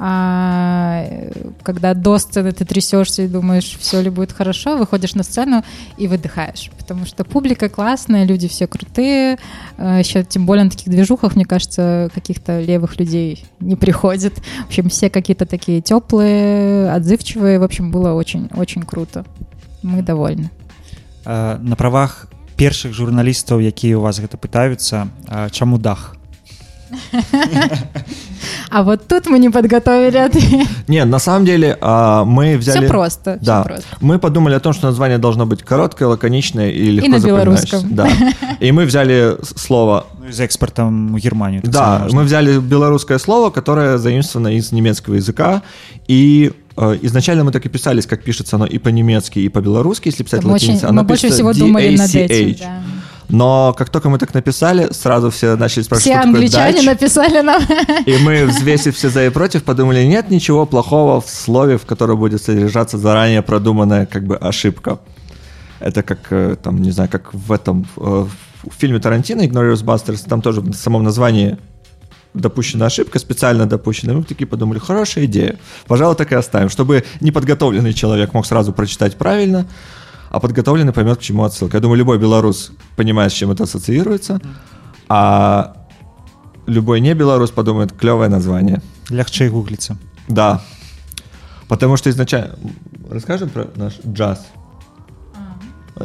Speaker 8: А, э, когда до сцены ты трясешься и думаешь, все ли будет хорошо, выходишь на сцену и выдыхаешь, потому что публика классная, люди все крутые, э, еще тем более на таких движухах, мне кажется, каких-то левых людей не приходит. В общем, все какие-то такие теплые, отзывчивые, в общем, было очень-очень круто. Мы довольны.
Speaker 5: Э, на правах першых журналістаў якія у вас гэта пытаюцца э, чаму дах
Speaker 8: а вот тут мы не подготовили ответ.
Speaker 7: Не, на самом деле а, мы взяли...
Speaker 8: Все просто.
Speaker 7: Да,
Speaker 8: просто.
Speaker 7: мы подумали о том, что название должно быть короткое, лаконичное и легко
Speaker 8: на
Speaker 7: запоминающееся.
Speaker 8: белорусском.
Speaker 7: Да. И мы взяли слово
Speaker 5: Ну, з експортом в Германію. так
Speaker 7: Да, мы взяли белорусское слово, которое заимствовано из немецкого языка, и э, изначально мы так и писались, как пишется оно и по-немецки, и по-белорусски, если писать
Speaker 8: Мы, очень-
Speaker 7: латиницей,
Speaker 8: мы
Speaker 7: оно
Speaker 8: больше
Speaker 7: пишется
Speaker 8: всего думали над этим. да.
Speaker 7: Но как только мы так написали, сразу все начали спрашивать,
Speaker 8: Все англичане
Speaker 7: Dutch.
Speaker 8: написали нам.
Speaker 7: И мы, взвесив все за и против, подумали, нет ничего плохого в слове, в котором будет содержаться заранее продуманная как бы ошибка. Это как, э, там, не знаю, как в этом, э, в фильме Тарантино «Ignourious Basterds», там тоже в самом названии допущена ошибка, специально допущена. Мы такие подумали, хорошая идея. Пожалуй, так и оставим, чтобы неподготовленный человек мог сразу прочитать правильно, а подготовленный поймет, к чему отсылка. Я думаю, любой белорус понимает, с чем это ассоциируется, а любой не белорус подумает, клевое название.
Speaker 5: Лягчэй гугліцца.
Speaker 7: Да. Потому что изначально... Расскажем про наш джаз?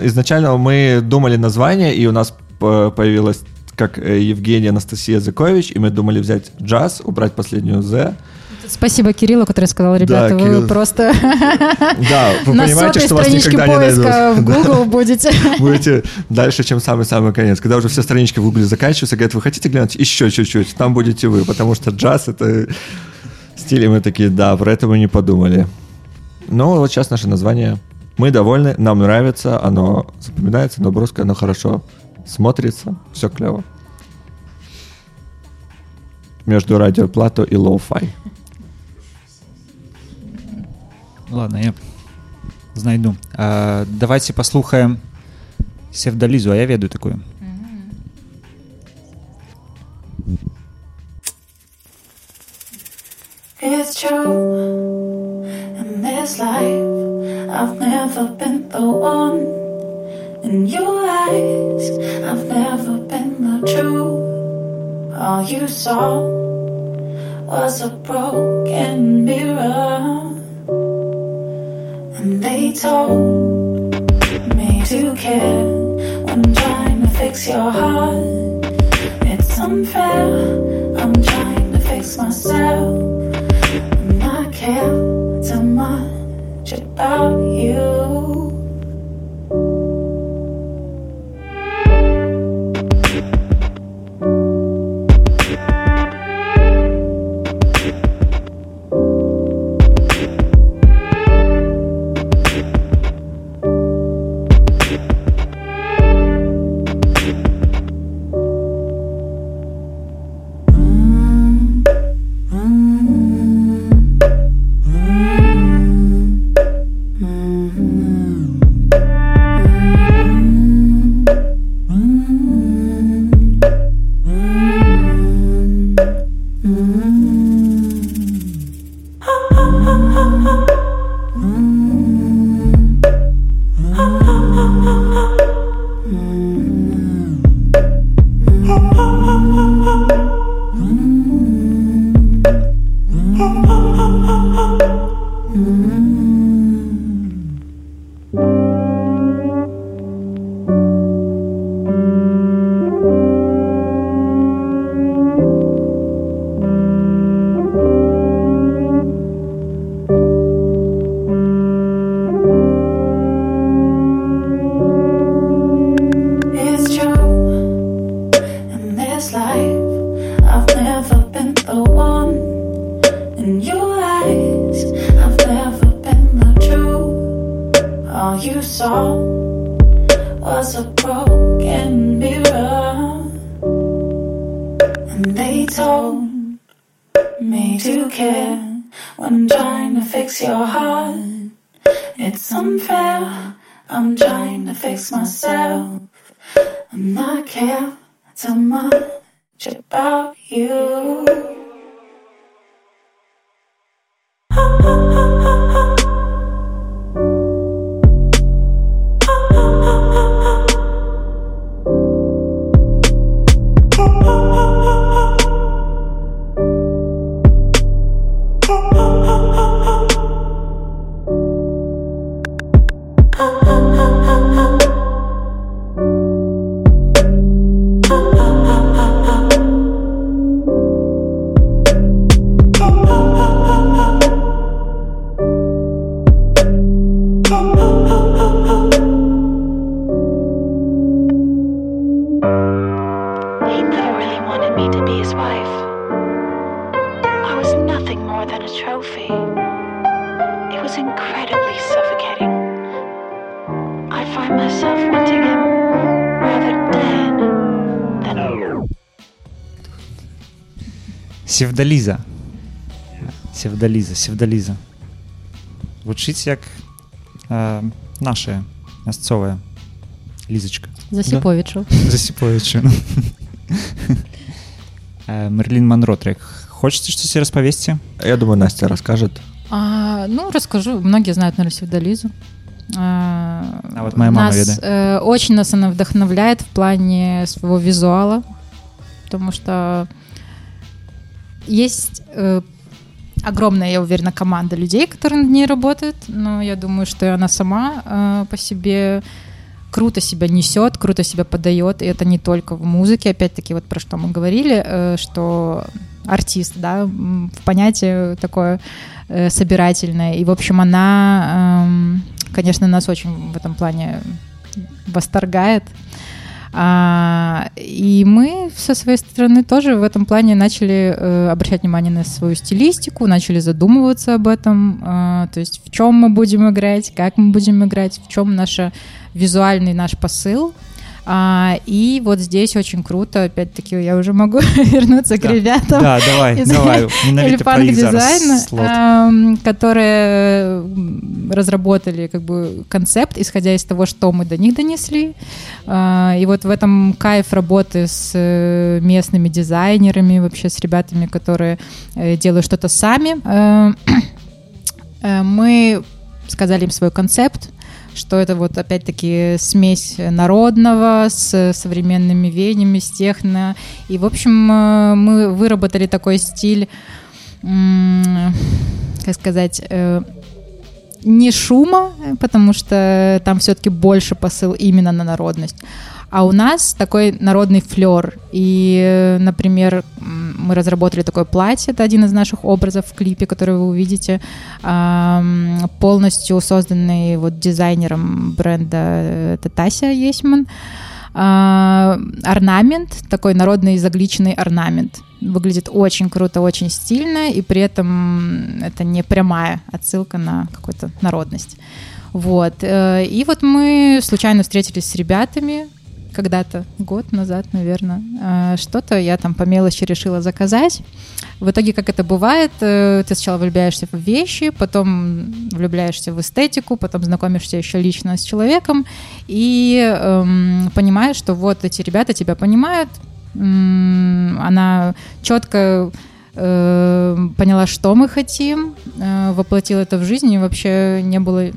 Speaker 7: Изначально мы думали название, и у нас по- появилась как э, Евгения Анастасия Зыкович, и мы думали взять джаз, убрать последнюю «з».
Speaker 8: Спасибо Кириллу, который сказал, ребята, вы
Speaker 7: Кирилл.
Speaker 8: просто
Speaker 7: Да, вы
Speaker 8: на
Speaker 7: понимаете, что вас никогда не
Speaker 8: в
Speaker 7: найдут. Да.
Speaker 8: Google будете.
Speaker 7: Будете дальше, чем самый-самый конец. Когда уже все странички в Гугле заканчиваются, говорят, вы хотите глянуть? Еще чуть-чуть. Там будете вы, потому что джаз — это стиль, и мы такие, да, про это мы не подумали. Ну, вот сейчас наше название. Мы довольны, нам нравится, оно запоминается, но брусское, оно хорошо смотрится, все клево. Между радио Плато и lo-fi.
Speaker 5: Ладно, я знайду. А, давайте послухаем Севдалізу, а я ведаю такую.
Speaker 11: It's true. In this life, I've never been the one. In your eyes, I've never been the truth. All you saw was a broken mirror. And they told me to care when I'm trying to fix your heart. It's unfair. I'm trying to fix myself. I care too much about you.
Speaker 5: Севдализа. Севдализа, севдаліза. Звучить як е, наше мясцовая лізочка.
Speaker 8: Засіповічу. Да?
Speaker 5: Засіповічу. Э, Мерлин Манротрек. Хочете что себе расповесьте?
Speaker 7: Я думаю, Настя расскажет.
Speaker 8: А, ну, расскажу. Многие знают, наверное, Севдализу. А,
Speaker 5: вот моя мама
Speaker 8: нас,
Speaker 5: ведает.
Speaker 8: э, очень нас она вдохновляет в плане своего визуала, потому что есть э, огромная, я уверена, команда людей, которые над ней работают, но я думаю, что она сама э, по себе круто себя несет, круто себя подает, и это не только в музыке, опять-таки, вот про что мы говорили, что артист, да, в понятие такое собирательное, и, в общем, она, эм, конечно, нас очень в этом плане восторгает, а, и мы со своей стороны тоже в этом плане начали э, обращать внимание на свою стилистику, начали задумываться об этом, а, то есть в чем мы будем играть, как мы будем играть, в чем наш визуальный наш посыл. А, и вот здесь очень круто, опять-таки, я уже могу вернуться к
Speaker 5: Да.
Speaker 8: ребятам
Speaker 5: Да, давай,
Speaker 8: из
Speaker 5: давай,
Speaker 8: дизайна,
Speaker 5: слот.
Speaker 8: ам, которые разработали как бы концепт, исходя из того, что мы до них донесли. А, И вот в этом кайф работы с э, местными дизайнерами, вообще с ребятами, которые э, делают что-то сами. Э, э, Мы сказали им свой концепт, что это вот опять-таки смесь народного с современными веяниями, с техно. И, в общем, э, мы выработали такой стиль, как сказать, э, не шума, потому что там все-таки больше посыл именно на народность. А у нас такой народный флер. И, например, мы разработали такое платье, это один из наших образов в клипе, который вы увидите, полностью созданный вот дизайнером бренда э, это Тася Есман. А, орнамент, такой народный загличенный орнамент. Выглядит очень круто, очень стильно, и при этом это не прямая отсылка на какую-то народность. Вот. э, И вот мы случайно встретились с ребятами когда-то, год назад, наверное. Э, Что-то я там по мелочи решила заказать. В итоге, как это бывает, э, ты сначала влюбляешься в вещи, потом влюбляешься в эстетику, потом знакомишься еще лично с человеком и эм, понимаешь, что вот эти ребята тебя понимают, М, она четко э, поняла, что мы хотим, э, воплотила это в жизнь, и вообще не было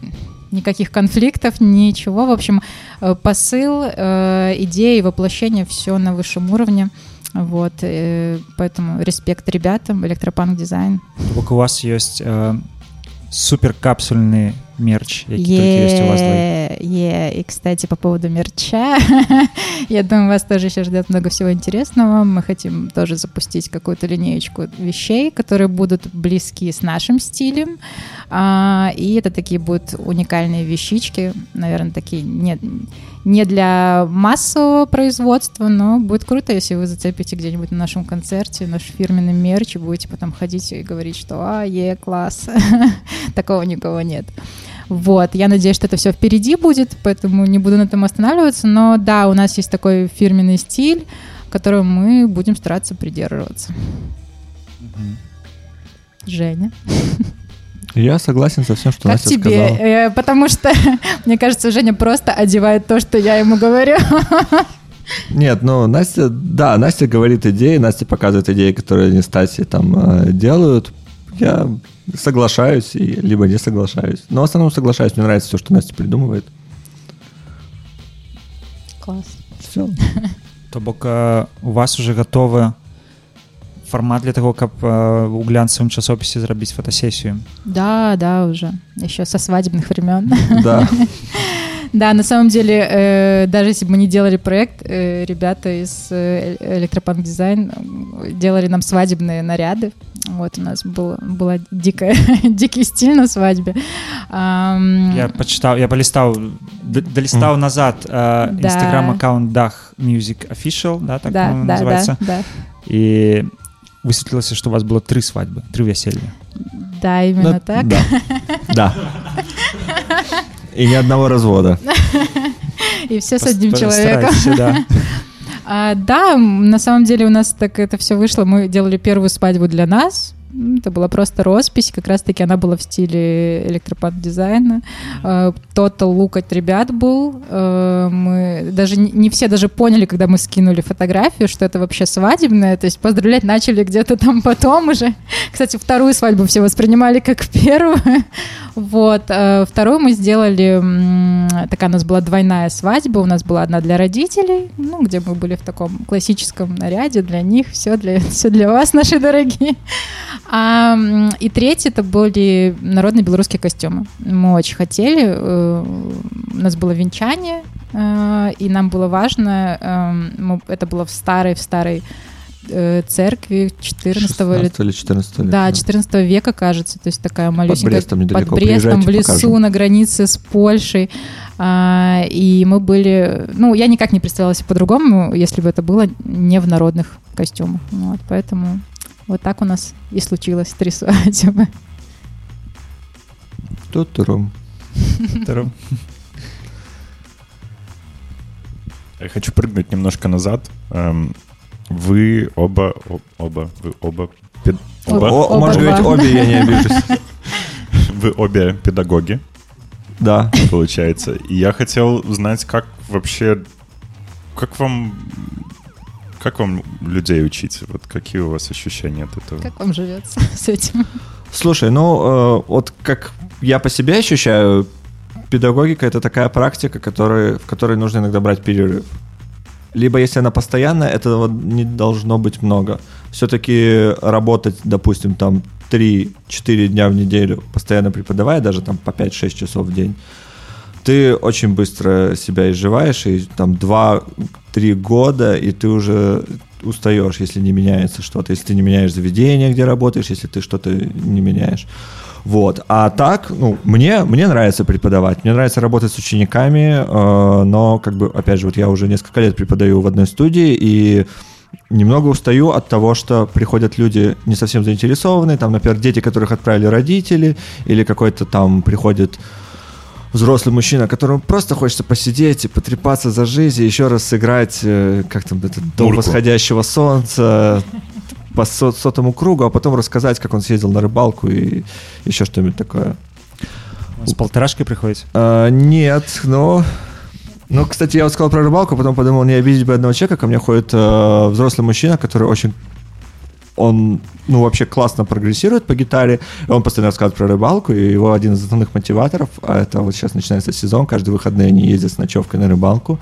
Speaker 8: никаких конфликтов, ничего. В общем, э, посыл, э, идеи, воплощение, все на высшем уровне. Вот, э, поэтому респект ребятам, электропанк дизайн.
Speaker 5: Бок у вас ёсць э, суперкапсульны мерч які ёсць у вас
Speaker 8: е. И, кстати, по поводу мерча, я думаю, вас тоже еще ждет много всего интересного. Мы хотим тоже запустить какую-то линеечку вещей, которые будут близки с нашим стилем. А, И это такие будут уникальные вещички, наверное, такие не, не для массового производства, но будет круто, если вы зацепите где-нибудь на нашем концерте наш фирменный мерч и будете потом ходить и говорить, что «А, е, класс!» Такого никого нет. Вот, я надеюсь, что это все впереди будет, поэтому не буду на этом останавливаться. Но да, у нас есть такой фирменный стиль, которого мы будем стараться придерживаться. Женя,
Speaker 7: Я согласен со всем, что
Speaker 8: как
Speaker 7: Настя
Speaker 8: тебе?
Speaker 7: сказала.
Speaker 8: Э, Потому что, мне кажется, Женя просто одевает то, что я ему говорю.
Speaker 7: Нет, ну, Настя, да, Настя говорит идеи, Настя показывает идеи, которые они с Тасей там э, делают. Я соглашаюсь, и, либо не соглашаюсь. Но в основном соглашаюсь, мне нравится все, что Настя придумывает.
Speaker 8: Класс.
Speaker 7: Все.
Speaker 5: То бок э, у вас уже готовы фармат для того каб э, у глянцавым часопісе зрабіць фотосессию
Speaker 8: Да, да, уже. Еще со свадебных времен.
Speaker 7: Да.
Speaker 8: Да, на самом деле, э, даже если бы мы не делали проект, э, ребята из э, Электропанк Дизайн делали нам свадебные наряды. Вот у нас было, была дикая, дикий стиль на свадьбе. Ам,
Speaker 5: я пачытаў я палістаў д- далістаў назад
Speaker 8: Да.
Speaker 5: інстаграм аккаунт дах music official да так
Speaker 8: да,
Speaker 5: по-моему,
Speaker 8: да,
Speaker 5: называется
Speaker 8: да, да.
Speaker 5: і высветлілася што у вас было тры свадьбы тры вяселля
Speaker 8: Да, именно
Speaker 7: Ну,
Speaker 8: так.
Speaker 7: Да. Да. И ни одного развода.
Speaker 8: И все с одним
Speaker 5: Поста-
Speaker 8: человеком.
Speaker 5: старайтесь, да.
Speaker 8: А, да, на самом деле у нас так это все вышло. Мы делали первую свадьбу для нас. Это была просто роспись, как раз-таки она была в стиле электропод-дизайна. Э, Total лук от ребят был. Э, Мы даже не все даже поняли, когда мы скинули фотографию, что это вообще свадебное. То есть поздравлять начали где-то там потом уже. Кстати, вторую свадьбу все воспринимали как первую. Вот. э, Вторую мы сделали, такая у нас была двойная свадьба. У нас была одна для родителей, ну, где мы были в таком классическом наряде для них. Все для, все для вас, наши дорогие. А, и третье это были народные белорусские костюмы. Мы очень хотели. э, У нас было венчание, э, и нам было важно. э, Это было в старой, в старой церкви 14 или
Speaker 7: 16 или 14 века.
Speaker 8: да, 14 века, кажется, то есть такая малюсенькая.
Speaker 7: Брестом недалеко.
Speaker 8: Под Брестом, в лесу,
Speaker 7: покажем.
Speaker 8: на границе с Польшей. А, и мы были... Ну, я никак не представляла себе по-другому, если бы это было не в народных костюмах. Вот, поэтому вот так у нас и случилось три свадьбы.
Speaker 7: Ту-турум.
Speaker 5: Втором.
Speaker 6: Я хочу прыгнуть немножко назад. Эм, Вы оба, оба, вы оба, пед- оба,
Speaker 7: О,
Speaker 8: Оба
Speaker 7: говорить
Speaker 8: два.
Speaker 7: обе, я не обижусь.
Speaker 6: вы обе педагоги,
Speaker 7: Да.
Speaker 6: получается. И я хотел узнать, как вообще, как вам, как вам людей учить? Вот какие у вас ощущения от этого?
Speaker 8: Как вам живется с этим?
Speaker 7: Слушай, ну, э, вот как я по себе ощущаю, педагогика — это такая практика, которой, в которой нужно иногда брать перерыв. Либо если она постоянная, этого не должно быть много. Все-таки работать, допустим, там 3-4 дня в неделю, постоянно преподавая, даже там по 5-6 часов в день, ты очень быстро себя изживаешь, и там 2-3 года, и ты уже устаешь, если не меняется что-то, если ты не меняешь заведение, где работаешь, если ты что-то не меняешь. Вот. А так, ну, мне, мне нравится преподавать, мне нравится работать с учениками, э, но, как бы, опять же, вот я уже несколько лет преподаю в одной студии, и немного устаю от того, что приходят люди не совсем заинтересованные, там, например, дети, которых отправили родители, или какой-то там приходит взрослый мужчина, которому просто хочется посидеть и потрепаться за жизнь, и еще раз сыграть, э, как там, это, до восходящего солнца по со- сотому кругу, а потом рассказать, как он съездил на рыбалку и еще что-нибудь такое.
Speaker 5: С полторашкой приходите?
Speaker 7: А, нет, но... Ну, кстати, я вот сказал про рыбалку, потом подумал, не обидеть бы одного человека. Ко мне ходит э, взрослый мужчина, который очень... Он, ну, вообще классно прогрессирует по гитаре. Он постоянно рассказывает про рыбалку, и его один из основных мотиваторов, а это вот сейчас начинается сезон, каждые выходные они ездят с ночевкой на рыбалку,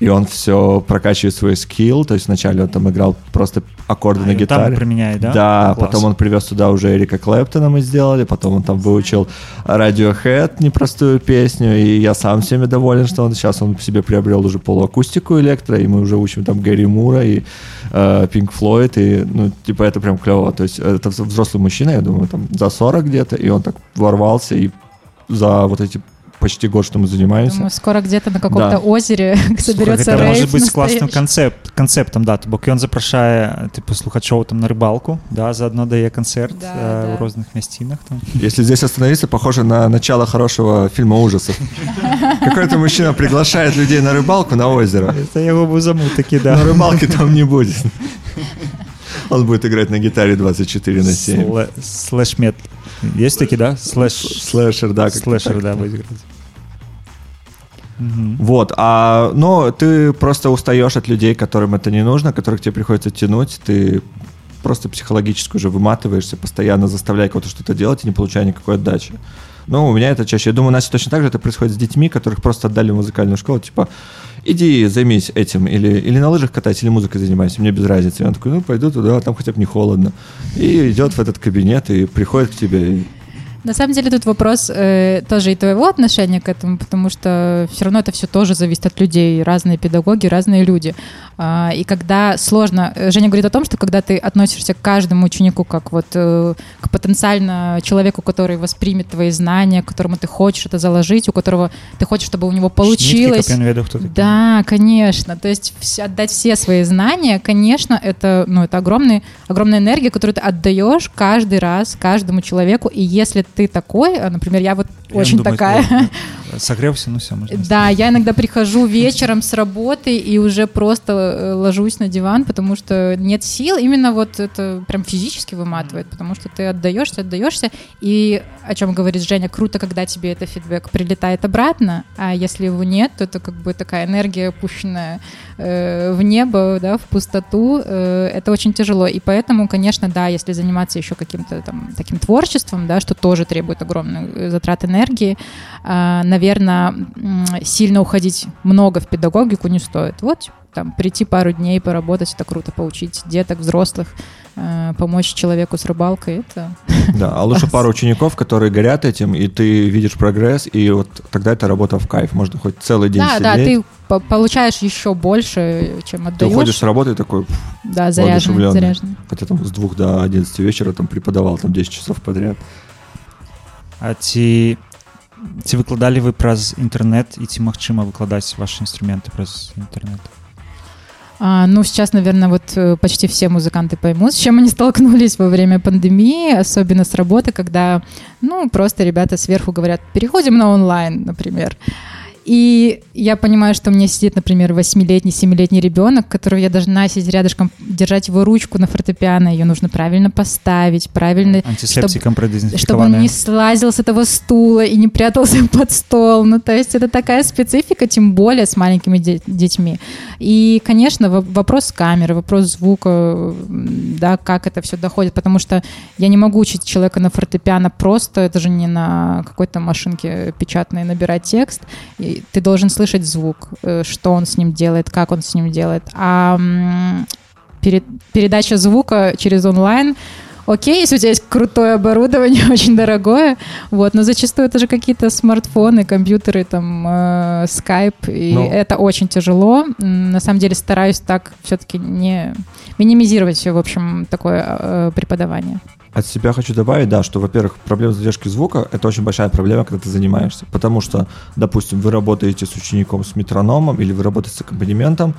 Speaker 7: и он все прокачивает свой скилл, то есть вначале он там играл просто аккорды
Speaker 5: А,
Speaker 7: на
Speaker 5: там
Speaker 7: гитаре.
Speaker 5: применяет, да?
Speaker 7: Да,
Speaker 5: Класс.
Speaker 7: потом он привез туда уже Эрика Клэптона мы сделали, потом он там выучил Radiohead, непростую песню, и я сам всеми доволен, что он сейчас он себе приобрел уже полуакустику электро, и мы уже учим там Гэри Мура и э, Pink Floyd, и, ну, типа, это прям клево. То есть это вз- взрослый мужчина, я думаю, там за 40 где-то, и он так ворвался, и за вот эти почти год, что мы занимаемся.
Speaker 8: Думаю, скоро где-то на каком-то
Speaker 7: Да.
Speaker 8: озере соберется
Speaker 5: Гэта
Speaker 8: рейв
Speaker 5: може бути класним
Speaker 8: настоящий.
Speaker 5: концепт, концептом, да, то бок ён запрашае типу слухачоў там на рыбалку, да, заодно дае канцэрт
Speaker 8: Да,
Speaker 5: э,
Speaker 8: да.
Speaker 5: у розных мясцінах там.
Speaker 7: Если здесь остановиться, похоже на начало хорошего фильма ужасов. Какой-то мужчина приглашает людей на рыбалку на озеро.
Speaker 5: Это яго быў замут такі
Speaker 7: Но
Speaker 5: да.
Speaker 7: рыбалки там не будет. Он будет играть на гитаре 24 на 7.
Speaker 5: Слэ- Слэшмет. Есть такі, да? Слэш...
Speaker 7: Слэшер, да.
Speaker 5: Слэшер,
Speaker 7: так.
Speaker 5: да, будет играть. Мгм.
Speaker 7: Вот, а, но ты просто устаешь от людей, которым это не нужно, которых тебе приходится тянуть, ты просто психологически уже выматываешься, постоянно заставляя кого-то что-то делать и не получая никакой отдачи. Ну, у меня это чаще. Я думаю, у нас точно так же это происходит с детьми, которых просто отдали в музыкальную школу, типа, иди займись этим, или, или на лыжах катайся, или музыкой занимайся, мне без разницы. И он такой, ну, пойду туда, там хотя бы не холодно. И идет в этот кабинет и приходит к тебе.
Speaker 8: На самом деле тут вопрос э, тоже и твоего отношения к этому, потому что все равно это все тоже зависит от людей, разные педагоги, разные люди. А, и когда сложно, э, Женя говорит о том, что когда ты относишься к каждому ученику как вот э, к потенциально человеку, который воспримет твои знания, которому ты хочешь это заложить, у которого ты хочешь, чтобы у него получилось.
Speaker 5: Хто такі.
Speaker 8: Да, конечно. То есть отдать все свои знания, конечно, это, ну, это огромный, огромная энергия, которую ты отдаешь каждый раз каждому человеку. И если ты такой, а, например, я вот
Speaker 5: Я
Speaker 8: очень
Speaker 5: думаю,
Speaker 8: такая.
Speaker 5: э, Согрелся, ну все, можно.
Speaker 8: Да, я иногда прихожу вечером с работы и уже просто э, ложусь на диван, потому что нет сил. Именно вот это прям физически выматывает, потому что ты отдаешься, отдаешься. И о чем говорит Женя, круто, когда тебе это фидбэк прилетает обратно, а если его нет, то это как бы такая энергия, опущенная э, в небо, да, в пустоту. Э, это очень тяжело. И поэтому, конечно, да, если заниматься еще каким-то там таким творчеством, да, что тоже требует огромных э, затрат энергии, наверное, сильно уходить много в педагогику не стоит. Вот там прийти пару дней поработать, это круто, поучить деток, взрослых, э, помочь человеку с рыбалкой, это...
Speaker 7: Да, а лучше пару учеников, которые горят этим, и ты видишь прогресс, и вот тогда это работа в кайф, можно хоть целый день
Speaker 8: Да,
Speaker 7: сидеть.
Speaker 8: да, ты по- получаешь еще больше, чем
Speaker 7: Ты
Speaker 8: отдаешь.
Speaker 7: уходишь с работы такой
Speaker 8: Да, заряженный, заряженный.
Speaker 7: Хотя там с двух до 11 вечера там преподавал там 10 часов подряд.
Speaker 5: А ці, ці выкладалі вы праз інтэрнэт і ці магчыма выкладаць ваши інструменты праз інтэрнэт
Speaker 8: А, ну, сейчас, наверное, вот э, почти все музыканты поймут, с чем они столкнулись во время пандемии, особенно с работы, когда, ну, просто ребята сверху говорят, переходим на онлайн, например. И я понимаю, что у меня сидит, например, восьмилетний, семилетний ребенок, которого я должна сидеть рядышком, держать его ручку на фортепиано, ее нужно правильно поставить, правильно...
Speaker 5: антисептиком
Speaker 8: чтобы он
Speaker 5: продезинфикованы
Speaker 8: не слазил с этого стула и не прятался под стол. Ну, то есть это такая специфика, тем более с маленькими де- детьми. И, конечно, во- вопрос камеры, вопрос звука, да, как это все доходит, потому что я не могу учить человека на фортепиано просто, это же не на какой-то машинке печатной набирать текст. И ты должен слышать звук, э, что он с ним делает, как он с ним делает. А перед- передача звука через онлайн Окей, если у тебя есть крутое оборудование, очень дорогое, вот, но зачастую это же какие-то смартфоны, компьютеры, там, э, скайп, и
Speaker 7: Ну.
Speaker 8: это очень тяжело. На самом деле стараюсь так все-таки не минимизировать, в общем, такое э, преподавание.
Speaker 7: От себя хочу добавить, да, что, во-первых, проблема задержки звука – это очень большая проблема, когда ты занимаешься. Потому что, допустим, вы работаете с учеником с метрономом или вы работаете с аккомпанементом,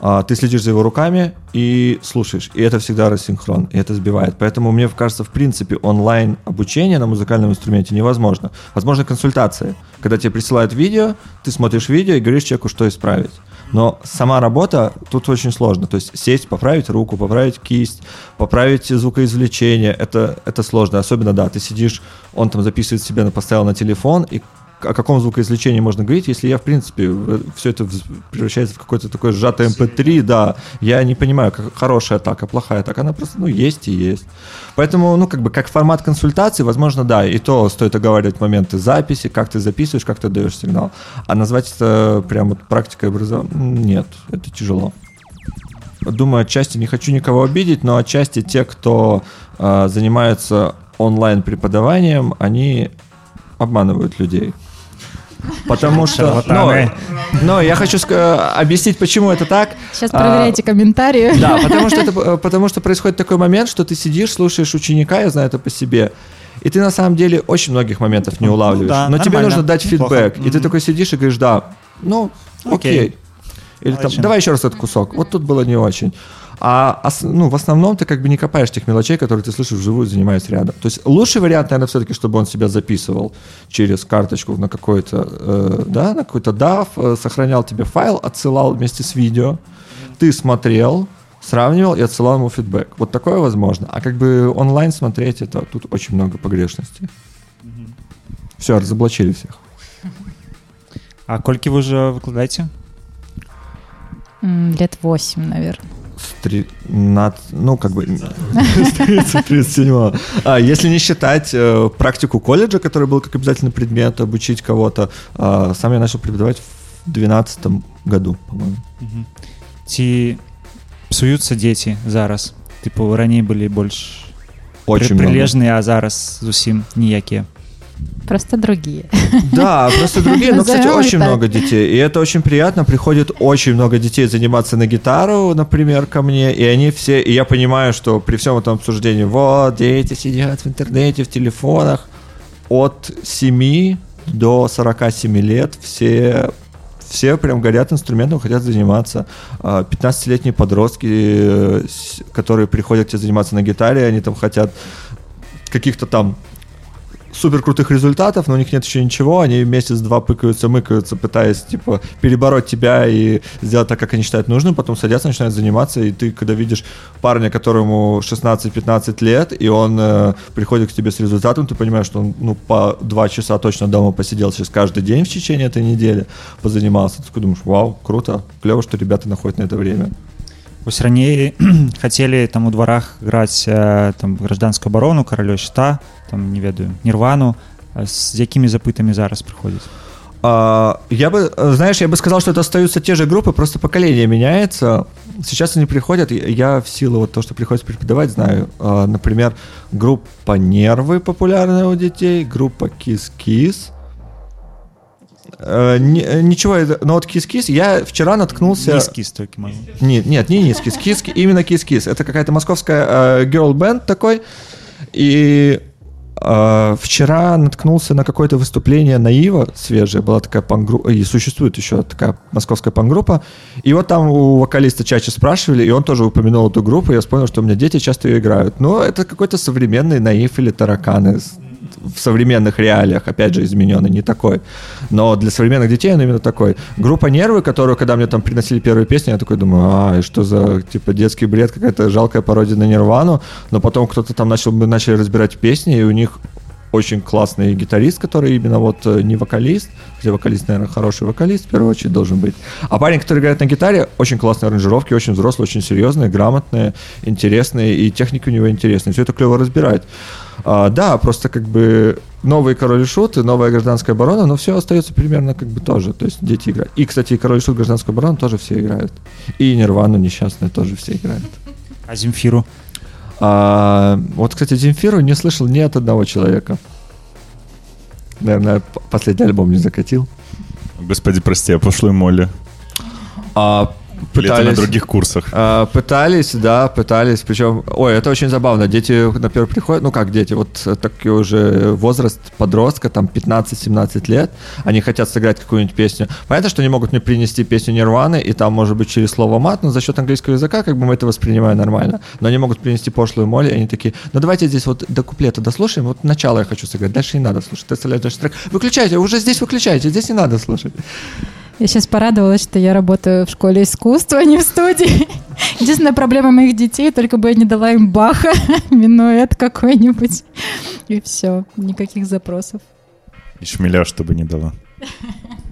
Speaker 7: а, ты следишь за его руками и слушаешь. И это всегда рассинхрон, и это сбивает. Поэтому мне кажется, в принципе, онлайн обучение на музыкальном инструменте невозможно. Возможно, консультация. Когда тебе присылают видео, ты смотришь видео и говоришь человеку, что исправить. Но сама работа тут очень сложно. То есть сесть, поправить руку, поправить кисть, поправить звукоизвлечение, это, это сложно. Особенно, да, ты сидишь, он там записывает себе, поставил на телефон, и о каком звукоизвлечении можно говорить, если я, в принципе, все это превращается в какой-то такой сжатый MP3, да, я не понимаю, как хорошая атака, плохая атака, она просто, ну, есть и есть. Поэтому, ну, как бы, как формат консультации, возможно, да, и то стоит оговаривать моменты записи, как ты записываешь, как ты даешь сигнал. А назвать это прям вот практикой образования, нет, это тяжело. Думаю, отчасти не хочу никого обидеть, но отчасти те, кто э, занимается онлайн преподаванием, они обманывают людей. Потому что... Но, но я хочу ска- объяснить, почему это так.
Speaker 8: Сейчас
Speaker 7: А,
Speaker 8: проверяйте комментарии.
Speaker 7: Да, потому что, это, э, потому что происходит такой момент, что ты сидишь, слушаешь ученика, я знаю это по себе, и ты на самом деле очень многих моментов не улавливаешь.
Speaker 5: да,
Speaker 7: но тебе нужно дать
Speaker 5: неплохо.
Speaker 7: фидбэк. И ты такой сидишь и говоришь, да, ну, окей.
Speaker 5: Окей.
Speaker 7: Или там,
Speaker 5: Молодчина.
Speaker 7: давай еще раз этот кусок. Вот тут было не очень. А ну, в основном ты как бы не копаешь тех мелочей, которые ты слышишь вживую, занимаясь рядом. То есть лучший вариант, наверное, все-таки, чтобы он себя записывал через карточку на какой-то, э, да, на какой-то DAV, э, сохранял тебе файл, отсылал вместе с видео. Ты смотрел, сравнивал и отсылал ему фидбэк. Вот такое возможно. А как бы онлайн смотреть, это тут очень много погрешностей. Все, разоблачили всех.
Speaker 5: А колькі вы уже выкладаеце
Speaker 8: М, Лет 8, наверное
Speaker 7: С три- над- ну, как бы... с 30 37 А, если не считать э, практику колледжа, который был как обязательный предмет, обучить кого-то, а, сам я начал преподавать в 2012 году, по-моему.
Speaker 5: ці псуюцца дзеці зараз тыпу раней былі больш
Speaker 7: Очень
Speaker 5: пры-
Speaker 7: много.
Speaker 5: прылежныя а зараз зусім ніякія
Speaker 8: Просто другие.
Speaker 7: Да, просто другие, но, кстати, очень много детей. И это очень приятно. Приходит очень много детей заниматься на гитару, например, ко мне. И они все... И я понимаю, что при всем этом обсуждении, вот, дети сидят в интернете, в телефонах. От 7 до 47 лет все все прям горят инструментом, хотят заниматься. А, 15-летние подростки, э, которые приходят к тебе заниматься на гитаре, они там хотят каких-то там супер крутых результатов, но у них нет еще ничего, они месяц-два пыкаются, мыкаются, пытаясь, типа, перебороть тебя и сделать так, как они считают нужным, потом садятся, начинают заниматься, и ты, когда видишь парня, которому 16-15 лет, и он э, приходит к тебе с результатом, ты понимаешь, что он, ну, по два часа точно дома посидел сейчас каждый день в течение этой недели, позанимался, ты такой думаешь, вау, круто, клево, что ребята находят на это время.
Speaker 5: Вось раней хацелі там у дварах граць э, там гражданскую абарону каралё шта там не ведаю нірвану А з якімі запытамі зараз прыходзіць
Speaker 7: А, я бы, э, знаешь, я бы сказал, что это остаются те же группы, просто поколение меняется. Сейчас они приходят, и я в силу вот то, что приходится преподавать, знаю, а, например, группа «Нервы» популярная у детей, группа «Кис-Кис». Э, э, ничего, но вот «Кис-Кис» я вчера наткнулся...
Speaker 5: Кис-Кис только могу.
Speaker 7: Нет, нет, не низкий, кис, именно кис-кис. Это какая-то московская э, girl band такой. И э, вчера наткнулся на какое-то выступление Наива свежее, была такая панк-группа, и существует еще такая московская панк-группа. И вот там у вокалиста чаще спрашивали, и он тоже упомянул эту группу, и я вспомнил, что у меня дети часто ее играют. Но это какой-то современный Наив или Тараканы в современных реалиях, опять же, измененный, не такой. Но для современных детей он именно такой. Группа «Нервы», которую, когда мне там приносили первые песни, я такой думаю, а, что за, типа, детский бред, какая-то жалкая пародия на Нирвану. Но потом кто-то там начал, мы начали разбирать песни, и у них очень классный гитарист, который именно вот э, не вокалист, хотя вокалист, наверное, хороший вокалист в первую очередь должен быть. А парень, который играет на гитаре, очень классные аранжировки, очень взрослые, очень серьезные, грамотные, интересные, и техника у него интересная. Все это клево разбирать. А, да, просто как бы новый король и шут и новая гражданская оборона, но все остается примерно как бы тоже. То есть дети играют. И, кстати, и король и шут, гражданскую оборону тоже все играют. И Нирвану несчастную тоже все играют.
Speaker 5: а земфіру
Speaker 7: А, вот, кстати, Земфиру не слышал ни от одного человека. Наверное, последний альбом не закатил.
Speaker 6: Господи, прости, а пошлую Молли?
Speaker 7: А,
Speaker 6: Или это на
Speaker 7: пытались,
Speaker 6: других курсах?
Speaker 7: а, пытались, да, пытались. Причем, ой, это очень забавно. Дети, например, приходят, ну как дети, вот э, такой уже возраст подростка, там 15-17 лет, они хотят сыграть какую-нибудь песню. Понятно, что они могут мне принести песню Нирваны, и там может быть через слово мат, но за счет английского языка как бы мы это воспринимаем нормально. Но они могут принести пошлую моли, и они такие, ну давайте здесь вот до куплета дослушаем, вот начало я хочу сыграть, дальше не надо слушать. Ты вставляешь дальше трек. Выключайте, уже здесь выключайте, здесь не надо слушать.
Speaker 8: Я сейчас порадовалась, что я работаю в школе искусства, а не в студии. Единственная проблема моих детей, только бы я не дала им баха, минуэт какой-нибудь. И все, никаких запросов.
Speaker 6: И шмеля, чтобы не дала.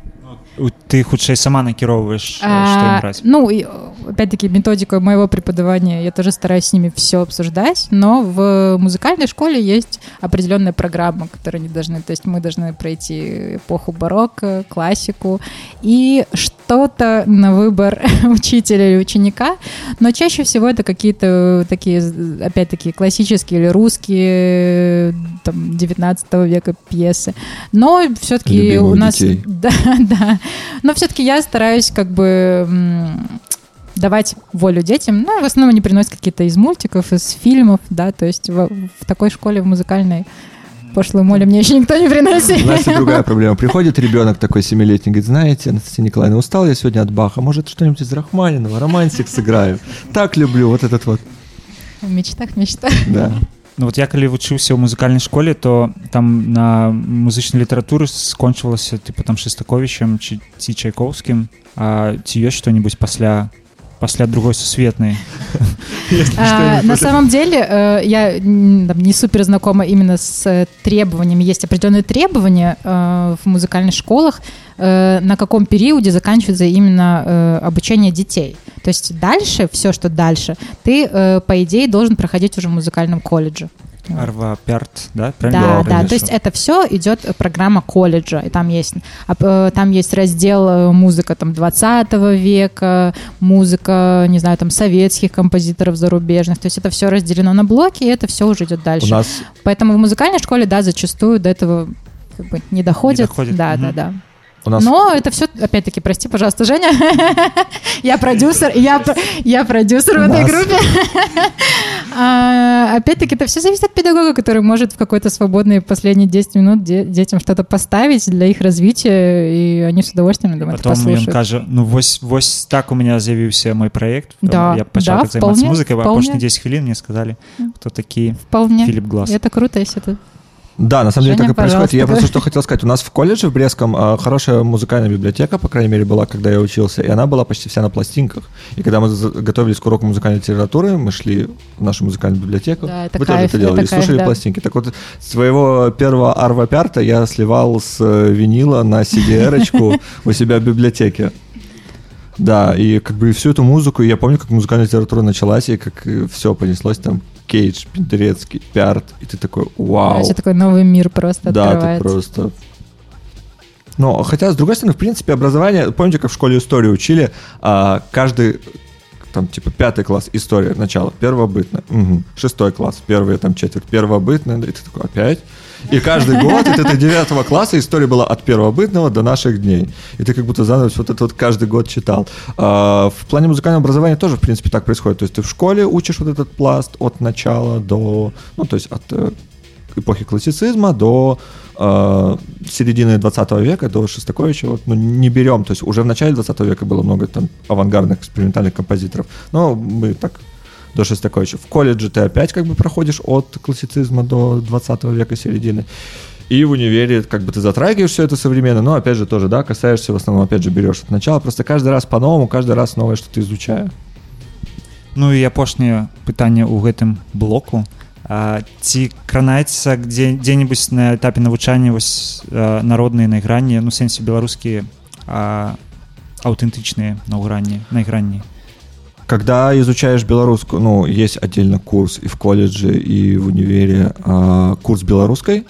Speaker 5: У- ты хутчэй сама накіроўваеш
Speaker 8: А,
Speaker 5: што ім браць
Speaker 8: ну, и, опять-таки, методику моего преподавания я тоже стараюсь с ними все обсуждать, но в музыкальной школе есть определенная программа, которую они должны, то есть мы должны пройти эпоху барокко, классику и что-то на выбор учителя или ученика, но чаще всего это какие-то такие, опять-таки, классические или русские, там, 19 века пьесы, но все-таки
Speaker 7: Любимые
Speaker 8: у
Speaker 7: у
Speaker 8: нас...
Speaker 7: детей.
Speaker 8: Да, да. Но все-таки я стараюсь как бы давать волю детям. Ну, в основном они приносят какие-то из мультиков, из фильмов, да, то есть в, в такой школе в музыкальной пошлую молю мне еще никто не
Speaker 7: У
Speaker 8: приносит.
Speaker 7: нас и другая проблема. Приходит ребенок такой семилетний, говорит, знаете, Анастасия Николаевна, устал я сегодня от Баха, может что-нибудь из Рахманинова, романтик сыграю. Так люблю вот этот вот,
Speaker 8: В мечтах мечта.
Speaker 7: да.
Speaker 5: Ну вот я калі вучыўся ў музыкальнай школе то там на музычнай літаратуры скончвалася типа там шестаковичем ці, ці чайкоўскім а ці ёсць што-нибудь пасля пасля другой сусветнай
Speaker 8: А, на самом деле, э, я м, там, не супер знакома именно с э, требованиями. Есть определенные требования э, в музыкальных школах, э, на каком периоде заканчивается именно э, обучение детей. То есть дальше, все, что дальше, ты, э, по идее, должен проходить уже в музыкальном колледже.
Speaker 5: арва пярт да
Speaker 8: Да,
Speaker 5: я
Speaker 8: да,
Speaker 5: правильно
Speaker 8: то есть это все идет э, программа колледжа, и там есть, а, э, там есть раздел музыка там 20 века, музыка, не знаю, там советских композиторов зарубежных, то есть это все разделено на блоки, и это все уже идет
Speaker 7: У
Speaker 8: дальше.
Speaker 7: нас
Speaker 8: Поэтому в музыкальной школе, да, зачастую до этого как бы не доходит.
Speaker 5: доходит,
Speaker 8: Да,
Speaker 5: мгм.
Speaker 8: да, да.
Speaker 7: у нас
Speaker 8: Но это все, опять-таки, прости, пожалуйста, Женя. Я продюсер, я, п- я продюсер в этой
Speaker 7: Нас.
Speaker 8: группе. А, Опять-таки, это все зависит от педагога, который может в какой-то свободные последние 10 минут де- детям что-то поставить для их развития, и они с удовольствием, я думаю, это
Speaker 5: потом ён
Speaker 8: послушают.
Speaker 5: кажа ну вось вось так у меня з'явіўся мой проект
Speaker 8: Да,
Speaker 5: я пачаў
Speaker 8: да,
Speaker 5: так займацца
Speaker 8: вполне,
Speaker 5: музыкай а
Speaker 8: вполне.
Speaker 5: апошні 10 хвілін мне сказали кто такі
Speaker 8: Вполне.
Speaker 5: Филипп Глаз.
Speaker 8: Это круто, если это
Speaker 7: да, на самом деле
Speaker 8: Женя,
Speaker 7: так и происходит. Я просто что хотел сказать. У нас в колледже в Брестском а, хорошая музыкальная библиотека, по крайней мере, была, когда я учился, и она была почти вся на пластинках. И когда мы готовились к уроку музыкальной литературы, мы шли в нашу музыкальную библиотеку.
Speaker 8: Да, это
Speaker 7: Вы
Speaker 8: кайф,
Speaker 7: тоже это делали,
Speaker 8: это
Speaker 7: и слушали
Speaker 8: кайф, да.
Speaker 7: пластинки. Так вот, своего первого Арва Пярта я сливал с э, винила на CDR-очку у себя в библиотеке. Да, и как бы всю эту музыку, я помню, как музыкальная литература началась, и как все понеслось там, Кейдж, Пендерецкий, Пярт, и ты такой, вау.
Speaker 8: Короче, такой новый мир просто
Speaker 7: Да, ты
Speaker 8: открывается.
Speaker 7: просто... Но, хотя, с другой стороны, в принципе, образование... Помните, как в школе историю учили? а, каждый, там, типа, пятый класс история, начало, первобытное. Мгм. Шестой класс, первая там четверть, первобытное. И ты такой, опять? И каждый год, ты до девятого класса история была от первобытного до наших дней. И ты как будто заново вот это вот каждый год читал. А, в плане музыкального образования тоже, в принципе, так происходит. То есть ты в школе учишь вот этот пласт от начала до... Ну, то есть от э, эпохи классицизма до э, середины 20 века, до Шостаковича, вот, ну, не берем, то есть уже в начале 20 века было много там авангардных экспериментальных композиторов, но мы так до Шостаковича. В колледже ты опять как бы проходишь от классицизма до 20 века середины. И в универе как бы ты затрагиваешь все это современно, но опять же тоже, да, касаешься в основном, опять же, берешь от начала. Просто каждый раз по-новому, каждый раз новое что-то изучаю.
Speaker 5: Ну і апошняе пытанне ў гэтым блоку а, ці кранаецца дзе дзе-небудзь на этапе навучання вось а, народныя найгранні ну сэнсе беларускія а, аўтэнтычныя наўгранні найгранні
Speaker 7: когда изучаешь белорусскую, ну, есть отдельно курс и в колледже, и в универе, а, курс белорусской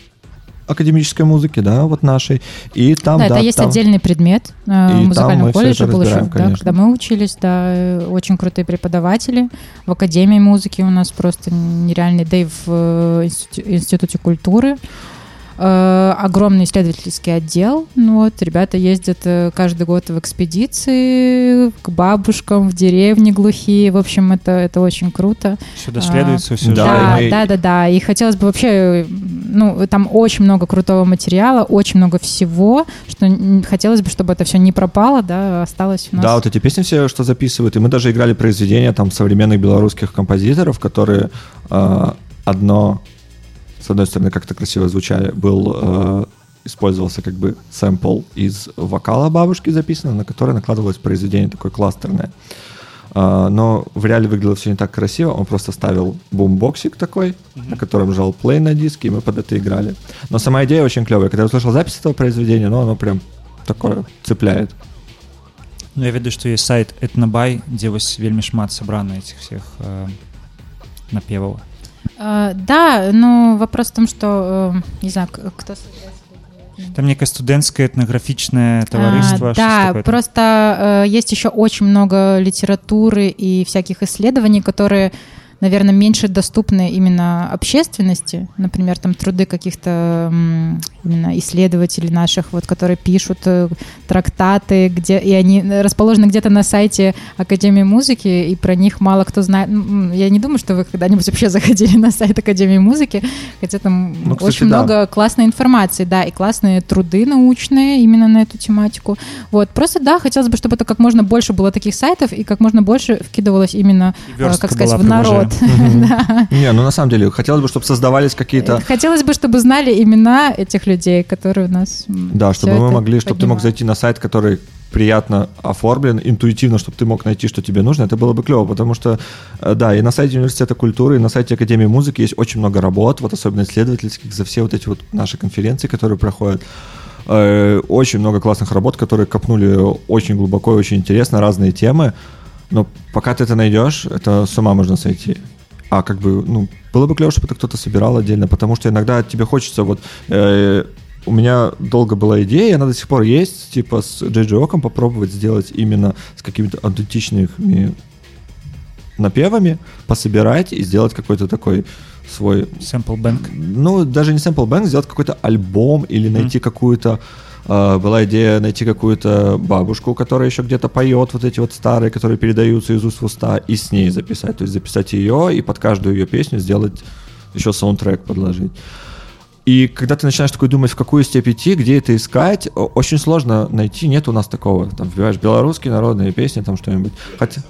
Speaker 7: академической музыки, да, вот нашей, и там,
Speaker 8: да,
Speaker 7: да,
Speaker 8: это есть
Speaker 7: там-
Speaker 8: отдельный предмет э,
Speaker 7: И
Speaker 8: музыкальном колледже был еще, да, когда мы учились, да, э, очень крутые преподаватели. В Академии музыки у нас просто нереальный, да и в э, институ- Институте культуры. Э, огромный исследовательский отдел. Ну вот, ребята ездят э, каждый год в экспедиции к бабушкам в деревни глухие. В общем, это, это очень круто.
Speaker 5: Даследуется,
Speaker 8: А,
Speaker 5: всё
Speaker 7: Да,
Speaker 8: да,
Speaker 7: и мы-
Speaker 8: да, да, да. И хотелось бы вообще, ну, там очень много крутого материала, очень много всего, что хотелось бы, чтобы это все не пропало, да, осталось у нас.
Speaker 7: Да, вот эти песни все, что записывают. И мы даже играли произведения там современных белорусских композиторов, которые э, одно, с одной стороны, как-то красиво звучали, был э, использовался как бы сэмпл из вокала бабушки записанного, на который накладывалось произведение такое кластерное. А, но в реале выглядело все не так красиво. Он просто ставил бумбоксик такой, на котором жал плей на диске, и мы под это играли. Но сама идея очень клевая. Когда я услышал запись этого произведения, ну, оно прям такое цепляет.
Speaker 5: Ну, я ведаю што есть сайт этнабай дзе вось вельмі шмат сабрана этих всех э, напеваў
Speaker 8: да, ну, вопрос в том, что, э, не знаю, кто
Speaker 5: там некае студэнцкае этнаграфічнае таварыства
Speaker 8: А, да, просто э, есть еще очень много литературы и всяких исследований, которые, наверное, меньше доступны именно общественности. Например, там труды каких-то именно исследователей наших, вот, которые пишут э, трактаты, где и они расположены где-то на сайте Академии музыки, и про них мало кто знает. Я не думаю, что вы когда-нибудь вообще заходили на сайт Академии музыки, хотя там
Speaker 7: Ну, кстати,
Speaker 8: очень
Speaker 7: да.
Speaker 8: много классной информации, да, и классные труды научные именно на эту тематику. Вот, просто, да, хотелось бы, чтобы это как можно больше было таких сайтов, и как можно больше вкидывалось именно, э, как сказать, в народ. Да.
Speaker 7: Не, ну на самом деле, хотелось бы, чтобы создавались какие-то...
Speaker 8: Хотелось бы, чтобы знали имена этих людей, которые у нас
Speaker 7: Да, чтобы мы могли, чтобы ты мог зайти на сайт, который приятно оформлен, интуитивно, чтобы ты мог найти, что тебе нужно, это было бы клево, потому что, э, да, и на сайте Университета культуры, и на сайте Академии музыки есть очень много работ, вот особенно исследовательских, за все вот эти вот наши конференции, которые проходят. Э, Очень много классных работ, которые копнули очень глубоко и очень интересно, разные темы, но пока ты это найдешь, это с ума можно сойти. А как бы, ну, было бы клево, чтобы это кто-то собирал отдельно, потому что иногда тебе хочется вот... э, у меня долго была идея, она до сих пор есть, типа с Оком попробовать сделать именно с какими-то аутентичными напевами, пособирать и сделать какой-то такой свой...
Speaker 5: Sample Bank.
Speaker 7: Ну, даже не Sample Bank, сделать какой-то альбом или найти какую-то... э, была идея найти какую-то бабушку, которая еще где-то поет, вот эти вот старые, которые передаются из уст в уста, и с ней записать. То есть записать ее и под каждую ее песню сделать еще саундтрек подложить. И когда ты начинаешь такой думать, в какую степь идти, где это искать, очень сложно найти. Нет у нас такого. Там вбиваешь белорусские народные песни, там что-нибудь. Хотя,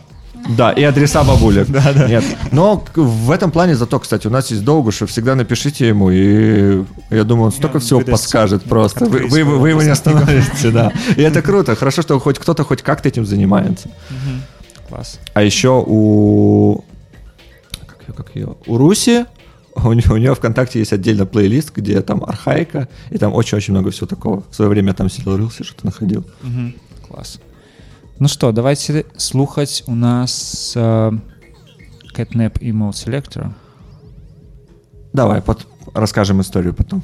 Speaker 7: Да, и адреса бабулек. Нет. Но в этом плане зато, кстати, у нас есть Долгушев, всегда напишите ему, и я думаю, он столько всего подскажет просто. Вы, его не остановите, да. И это круто. Хорошо, что хоть кто-то хоть как-то этим занимается.
Speaker 5: Класс.
Speaker 7: А еще у... Как ее, как ее? У Руси у нее, у нее ВКонтакте есть отдельно плейлист, где там архаика, и там очень-очень много всего такого. В свое время я там сидел, рылся, что-то находил.
Speaker 5: Мгм. Клас. Ну что, давайте слухаць у нас э, Catnap і Mode Selector.
Speaker 7: Давай, пот- расскажем историю потом.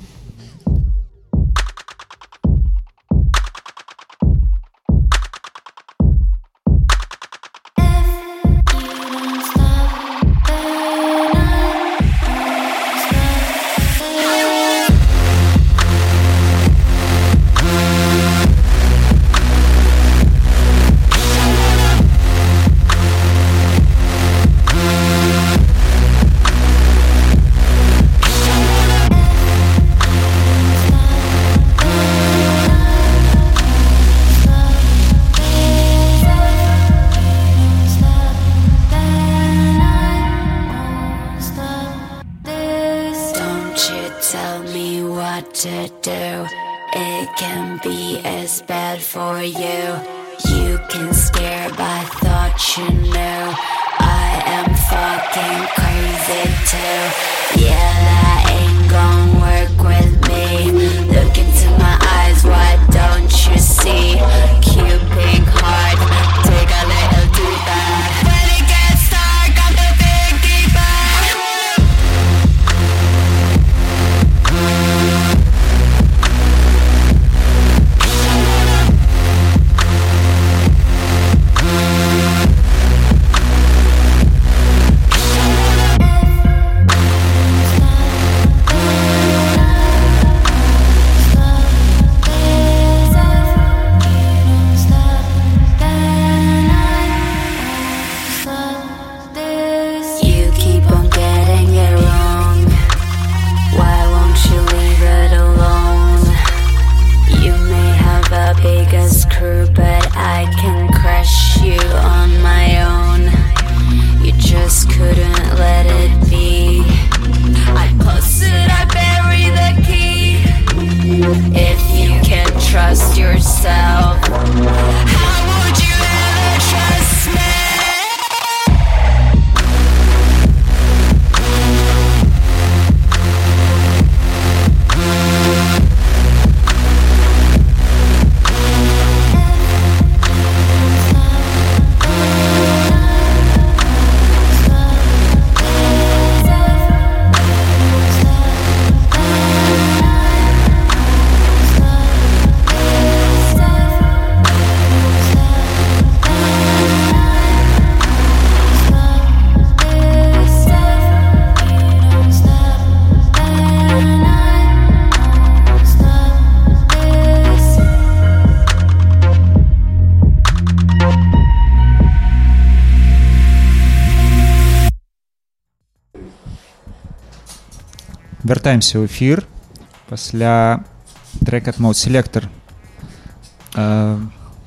Speaker 5: Вяртаемся ў эфір пасля трек ад Modeselektor. Э,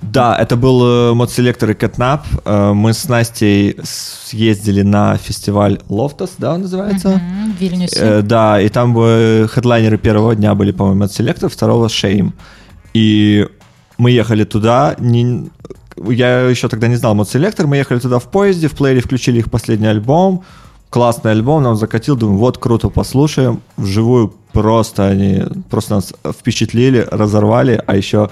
Speaker 7: Да, это был э, Modeselektor и Catnapp. Э, Мы с Настей съездили на фестиваль Loftas, да, он называется?
Speaker 8: Мгм, в Вильнюсе.
Speaker 7: Э, да, и там э, хедлайнеры первого дня были, по-моему, Modeselektor, второго Shame. И мы ехали туда, не- я еще тогда не знал Modeselektor, мы ехали туда в поезде, в плеере включили их последний альбом, классный альбом, нам закатил, думаю, вот круто, послушаем. Вживую просто они просто нас впечатлили, разорвали, а еще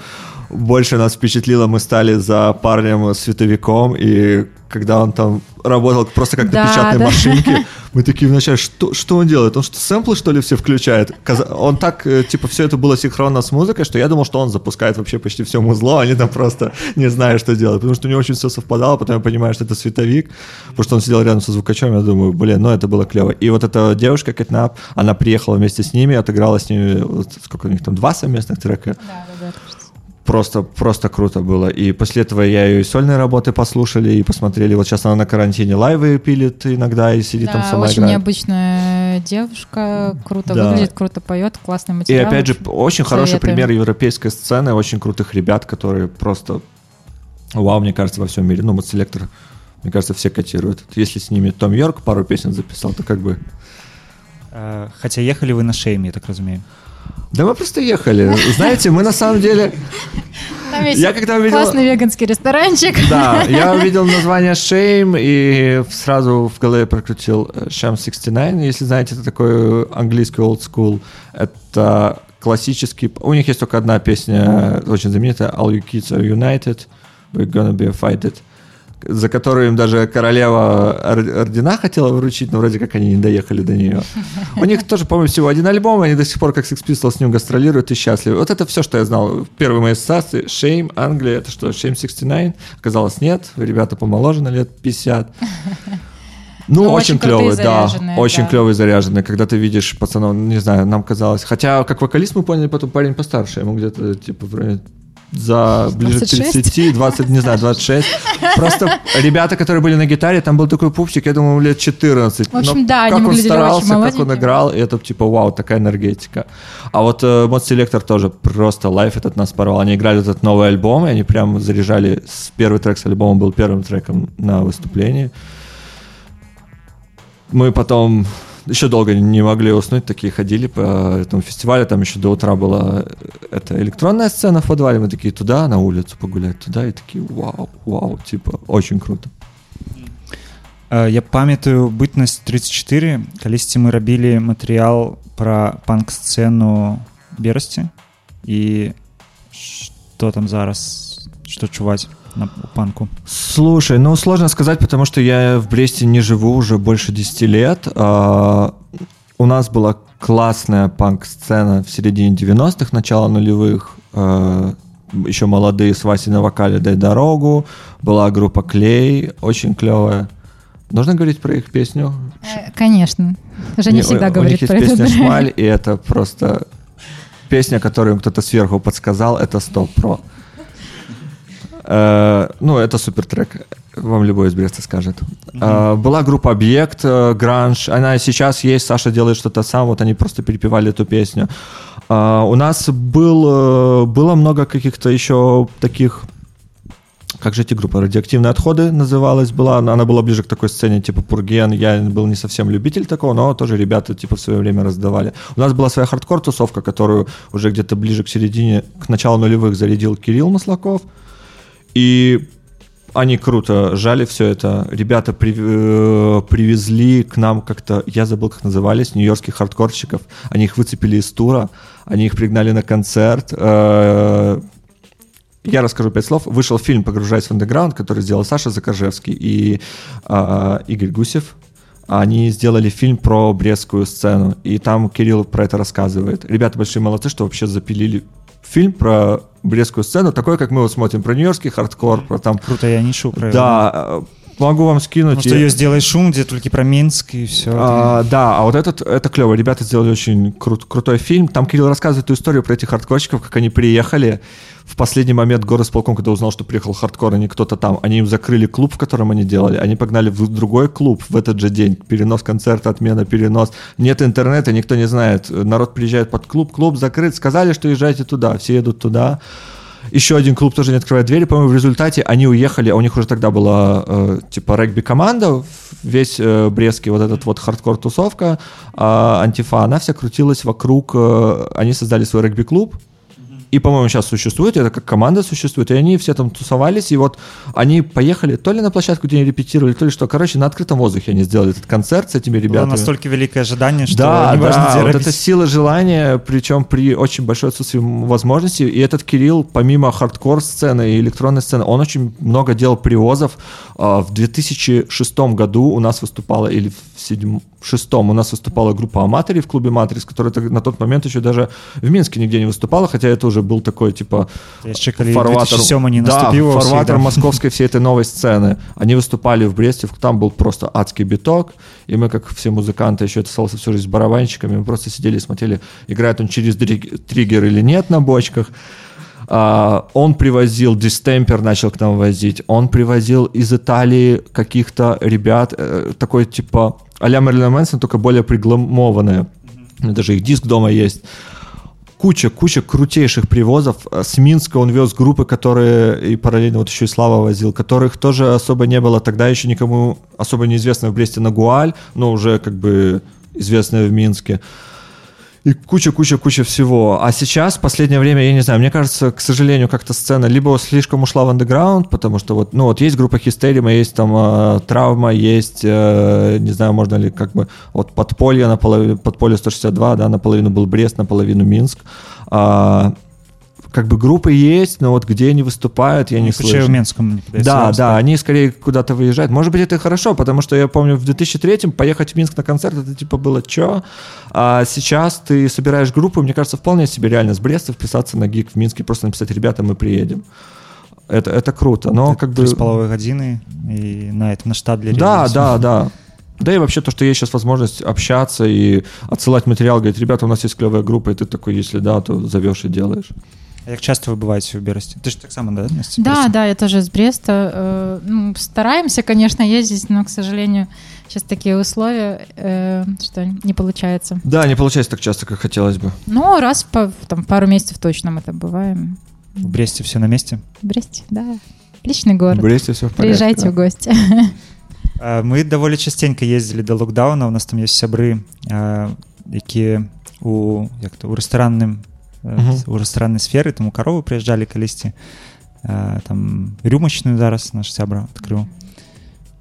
Speaker 7: больше нас впечатлило, мы стали за парнем световиком, и когда он там работал просто как
Speaker 8: Да,
Speaker 7: на печатной
Speaker 8: да.
Speaker 7: машинке, мы такие вначале, что, что он делает? Он что, сэмплы, что ли, все включает? Он так, э, типа, все это было синхронно с музыкой, что я думал, что он запускает вообще почти все музло, а они там просто не знают, что делать, потому что у него очень все совпадало, потом я понимаю, что это световик, потому что он сидел рядом со звукачом, я думаю, блин, ну это было клево. И вот эта девушка, Кэтнап, она приехала вместе с ними, отыграла с ними, вот сколько у них там, два совместных трека,
Speaker 8: Да, да, да.
Speaker 7: Просто, просто круто было. И после этого я ее и сольные работы послушали, и посмотрели. Вот сейчас она на карантине лайвы пилит иногда и сидит там
Speaker 8: Да,
Speaker 7: сама
Speaker 8: очень
Speaker 7: играет.
Speaker 8: необычная девушка, круто
Speaker 7: Да.
Speaker 8: выглядит, круто поет, классный
Speaker 7: И
Speaker 8: материал.
Speaker 7: опять же, очень хороший
Speaker 8: Советуем.
Speaker 7: пример европейской сцены, очень крутых ребят, которые просто вау, мне кажется, во всем мире. Ну, вот селектор Мне кажется, все котируют. Если с ними Том Йорк пару песен записал, то как бы...
Speaker 5: Э, Хаця ехалі вы на шейме, я так разумею.
Speaker 7: Да мы просто ехали. Знаете, мы на самом деле...
Speaker 8: Там есть
Speaker 7: Я когда увидел-
Speaker 8: классный веганский ресторанчик.
Speaker 7: Да, я увидел название Shame и сразу в голове прокрутил э, Sham 69. Если знаете, это такой английский old school. Это классический... У них есть только одна песня, очень знаменитая, All You Kids Are United, We're Gonna Be Fighted, за которую им даже королева ор- ордена хотела вручить, но вроде как они не доехали до нее. У них тоже, по-моему, всего один альбом, и они до сих пор, как Sex Pistols, с ним гастролируют и счастливы. Вот это все, что я знал. Первые мои ассоциации. Shame, Англия, это что, Shame 69? Оказалось, нет. Ребята помоложе на лет 50. Ну,
Speaker 8: Но
Speaker 7: очень,
Speaker 8: очень крутые,
Speaker 7: клевые, да. Очень
Speaker 8: да.
Speaker 7: клевые, заряженные. Когда ты видишь пацанов, не знаю, нам казалось. Хотя, как вокалист, мы поняли, потом парень постарше. Ему где-то, типа, в районе за ближе к
Speaker 8: 26?
Speaker 7: 30, 20, не знаю, 26. Просто ребята, которые были на гитаре, там был такой пупчик, я думаю, лет 14.
Speaker 8: В общем,
Speaker 7: Но
Speaker 8: да,
Speaker 7: как он старался, как он играл, и это типа вау, такая энергетика. А вот э, Mod Selector тоже просто лайф этот нас порвал. Они играли этот новый альбом, и они прям заряжали, первый трек с альбома был первым треком на выступлении. Мы потом еще долго не могли уснуть, такие ходили по этому фестивалю, там еще до утра была э, эта электронная сцена в подвале, мы такие туда, на улицу погулять, туда, и такие вау, вау, типа, очень круто.
Speaker 5: Э, Я памятаю бытнасць 34 калісьці мы рабілі матэрыял пра панк-сцэну берасці і што там зараз што чуваць на панку
Speaker 7: Слушай, ну сложно сказать, потому что я в Бресте не живу уже больше 10 лет. А, У нас была классная панк-сцена в середине 90-х, начало нулевых. А, Еще молодые с Васей на вокале «Дай дорогу». Была группа «Клей», очень клевая. Нужно говорить про их песню?
Speaker 8: Э, Конечно. Женя
Speaker 7: Не,
Speaker 8: всегда
Speaker 7: у-
Speaker 8: говорит
Speaker 7: У
Speaker 8: про
Speaker 7: них есть
Speaker 8: это.
Speaker 7: песня «Шмаль», и это просто песня, которую кто-то сверху подсказал, это 100 про. Э, ну, это супер трек. Вам любой из Бреста скажет. Э, была группа «Объект», э, «Гранж». Она сейчас есть. Саша делает что-то сам. Вот они просто перепевали эту песню. У нас был, было много каких-то еще таких как же эти группы, радиоактивные отходы называлась была, она она была ближе к такой сцене, типа Пурген, я был не совсем любитель такого, но тоже ребята типа в свое время раздавали. У нас была своя хардкор-тусовка, которую уже где-то ближе к середине, к началу нулевых зарядил Кирилл Маслаков, и они круто жали все это. Ребята при- э, привезли к нам как-то, я забыл, как назывались, нью-йоркских хардкорщиков. Они их выцепили из тура, они их пригнали на концерт. Э, я расскажу пять слов. Вышел фильм «Погружаясь в андеграунд», который сделал Саша Закажевский и а, Игорь Гусев. Они сделали фильм про брестскую сцену, и там Кирилл про это рассказывает. Ребята большие молодцы, что вообще запилили фильм про брестскую сцену, такой, как мы вот смотрим про нью-йоркский хардкор, про там...
Speaker 5: круто я не пра
Speaker 7: Да, могу вам скинуть.
Speaker 5: что
Speaker 7: и-
Speaker 5: ёсць сделай шум дзе толькі пра мінск і все
Speaker 7: А, да, а вот этот, это клево. Ребята сделали очень крут, крутой фильм. Там Кирилл рассказывает эту историю про этих хардкорщиков, как они приехали в последний момент горосполком, когда узнал, что приехал хардкор, а не кто-то там. Они им закрыли клуб, в котором они делали. Они погнали в другой клуб в этот же день. Перенос концерта, отмена, перенос. Нет интернета, никто не знает. Народ приезжает под клуб, клуб закрыт. Сказали, что езжайте туда. Все едут туда. Еще один клуб тоже не открывает двери. По-моему, в результате они уехали, а у них уже тогда была э, типа регби-команда, весь э, Брестский вот этот вот хардкор-тусовка, а антифа, она вся крутилась вокруг, э, они создали свой регби-клуб, и, по-моему, сейчас существует, это как команда существует, и они все там тусовались, и вот они поехали то ли на площадку, где они репетировали, то ли что, короче, на открытом воздухе они сделали этот концерт с этими
Speaker 5: было
Speaker 7: ребятами.
Speaker 5: настолькі вялікае жаданне што
Speaker 7: Да,
Speaker 5: неважна,
Speaker 7: да,
Speaker 5: дзе
Speaker 7: вот
Speaker 5: рабіць.
Speaker 7: это сила желания, причем при очень большой отсутствии возможностей. И этот Кирилл, помимо хардкор-сцены и электронной сцены, он очень много делал привозов. А, В 2006 году у нас выступала, или в седьм- в шестом у нас выступала группа Аматори в клубе Матрис, которая так- на тот момент еще даже в Минске нигде не выступала, хотя это уже был такой, типа,
Speaker 5: Яшчэ калі
Speaker 7: фарватер,
Speaker 5: 2007 не
Speaker 7: да,
Speaker 5: наступіў ва ўсіх,
Speaker 7: фарватер
Speaker 5: да.
Speaker 7: московской всей этой новой сцены. Они выступали в Бресте, в- там был просто адский биток, и мы, как все музыканты, еще это стало всю жизнь с барабанщиками, мы просто сидели и смотрели, играет он через дриг- триггер или нет на бочках. А, он привозил, дистемпер начал к нам возить, он привозил из Италии каких-то ребят, э, такой типа а-ля Мэрилин Мэнсон, только более пригламованные. У меня даже их диск дома есть куча, куча крутейших привозов. Э, С Минска он вез группы, которые и параллельно вот еще и Слава возил, которых тоже особо не было. Тогда еще никому особо неизвестно в Бресте на Гуаль, но уже как бы известная в Минске. И куча-куча-куча всего. А сейчас, в последнее время, я не знаю, мне кажется, к сожалению, как-то сцена либо слишком ушла в андеграунд, потому что вот, ну вот есть группа Хистерима, есть там э, Травма, есть, э, не знаю, можно ли как бы, вот Подполье, наполовину, Подполье 162, да, наполовину был Брест, наполовину Минск. А, как бы группы есть, но вот где они выступают, я не слышу.
Speaker 5: в Менском, не подается,
Speaker 7: Да, да, они скорее куда-то выезжают. Может быть, это и хорошо, потому что я помню, в 2003-м поехать в Минск на концерт, это типа было чё? А сейчас ты собираешь группу, мне кажется, вполне себе реально с Бреста вписаться на гиг в Минске, просто написать, ребята, мы приедем. Это, это круто, но как бы...
Speaker 5: Три з половой годины и на этом на штаблере.
Speaker 7: Да,
Speaker 5: всё.
Speaker 7: да, да. Да и вообще то, что есть сейчас возможность общаться и отсылать материал, говорить, ребята, у нас есть клевая группа, и ты такой, если да, то зовешь и делаешь.
Speaker 5: А як часто вы бываете в Бересте? Ты же так само, да, Настя?
Speaker 8: Да, да, я тоже из Бреста. Э, ну, стараемся, конечно, ездить, но, к сожалению, сейчас такие условия, э, что не получается.
Speaker 7: Да, не получается так часто, как хотелось бы.
Speaker 8: Ну, раз в па- там, пару месяцев точно мы там бываем.
Speaker 5: В Бресте все на месте?
Speaker 8: В Бресте, да. Отличный город.
Speaker 7: В Бресте всё в порядке,
Speaker 8: Приезжайте
Speaker 7: да.
Speaker 8: в гости.
Speaker 5: А, Мы даволі частенька ездзілі да локдауна у нас там есть сябры а, якія у як то у рэстаранным э,
Speaker 7: Мгм.
Speaker 5: у рэстараннай сферы там у каровы прыязджалі калісьці а, там рюмачную зараз наш сябра адкрыў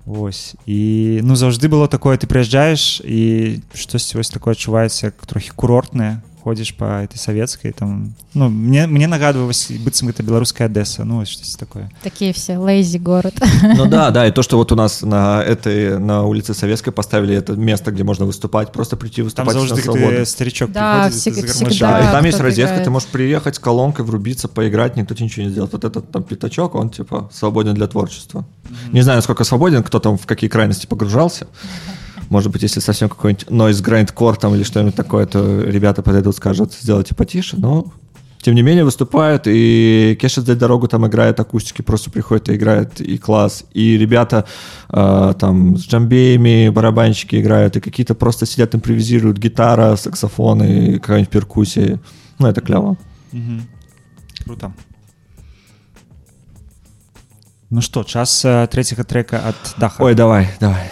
Speaker 5: Вось і ну заўжды было такое ты прыязджаеш і штосьці вось такое адчуваецца як трохі курортнае ходзіш па этой савецкай там ну мне мне нагадвае вось быццам гэта беларуская адэса ну штосьці такое
Speaker 8: Такие все, лейзи город.
Speaker 7: Ну да, да, и то, что вот у нас на этой, на улице Советской поставили это место, где можно выступать, просто прийти выступать
Speaker 5: завжди
Speaker 7: на
Speaker 5: ты
Speaker 7: свободу.
Speaker 5: старичок
Speaker 8: Да, всегда.
Speaker 5: гармошкой.
Speaker 7: Да, и там есть розетка,
Speaker 8: играет.
Speaker 7: ты можешь приехать с колонкой, врубиться, поиграть, никто тебе ничего не сделает. Вот этот там пятачок, он типа свободен для творчества. Не знаю, насколько свободен, кто там в какие крайности погружался. Может быть, если совсем какой-нибудь noise grindcore там или что-нибудь такое, то ребята подойдут, скажут, сделайте потише, но тем не менее выступают, и Кеша за дорогу там играет акустики, просто приходит и играет, и класс. И ребята э, там с джамбеями, барабанщики играют, и какие-то просто сидят, импровизируют, гитара, саксофон и какая-нибудь перкуссия. Ну, это клево.
Speaker 5: Мгм. Круто. Ну что, час э, третьего трека от Даха.
Speaker 7: Ой, давай, давай.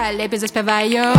Speaker 12: Дома веснельга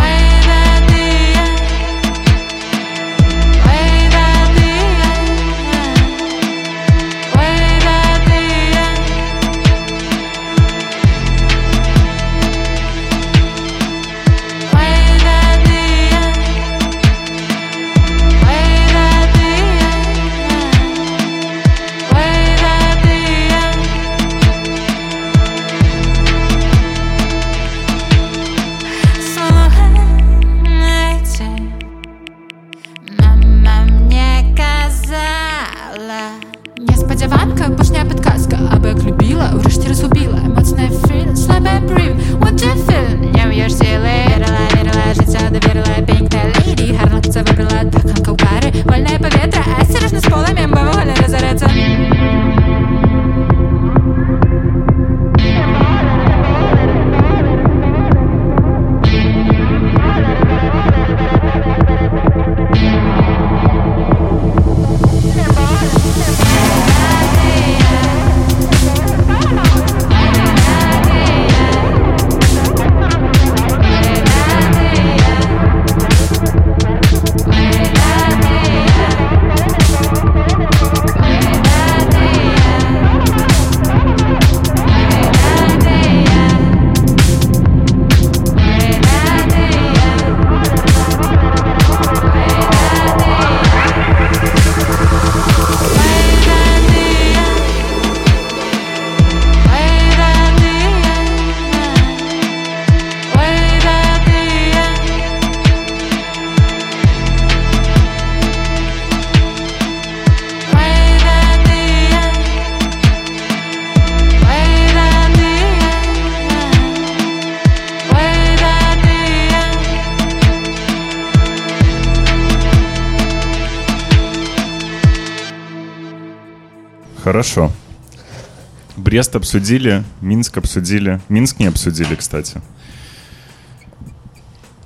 Speaker 6: Брест обсудили, Минск обсудили. Минск не обсудили, кстати.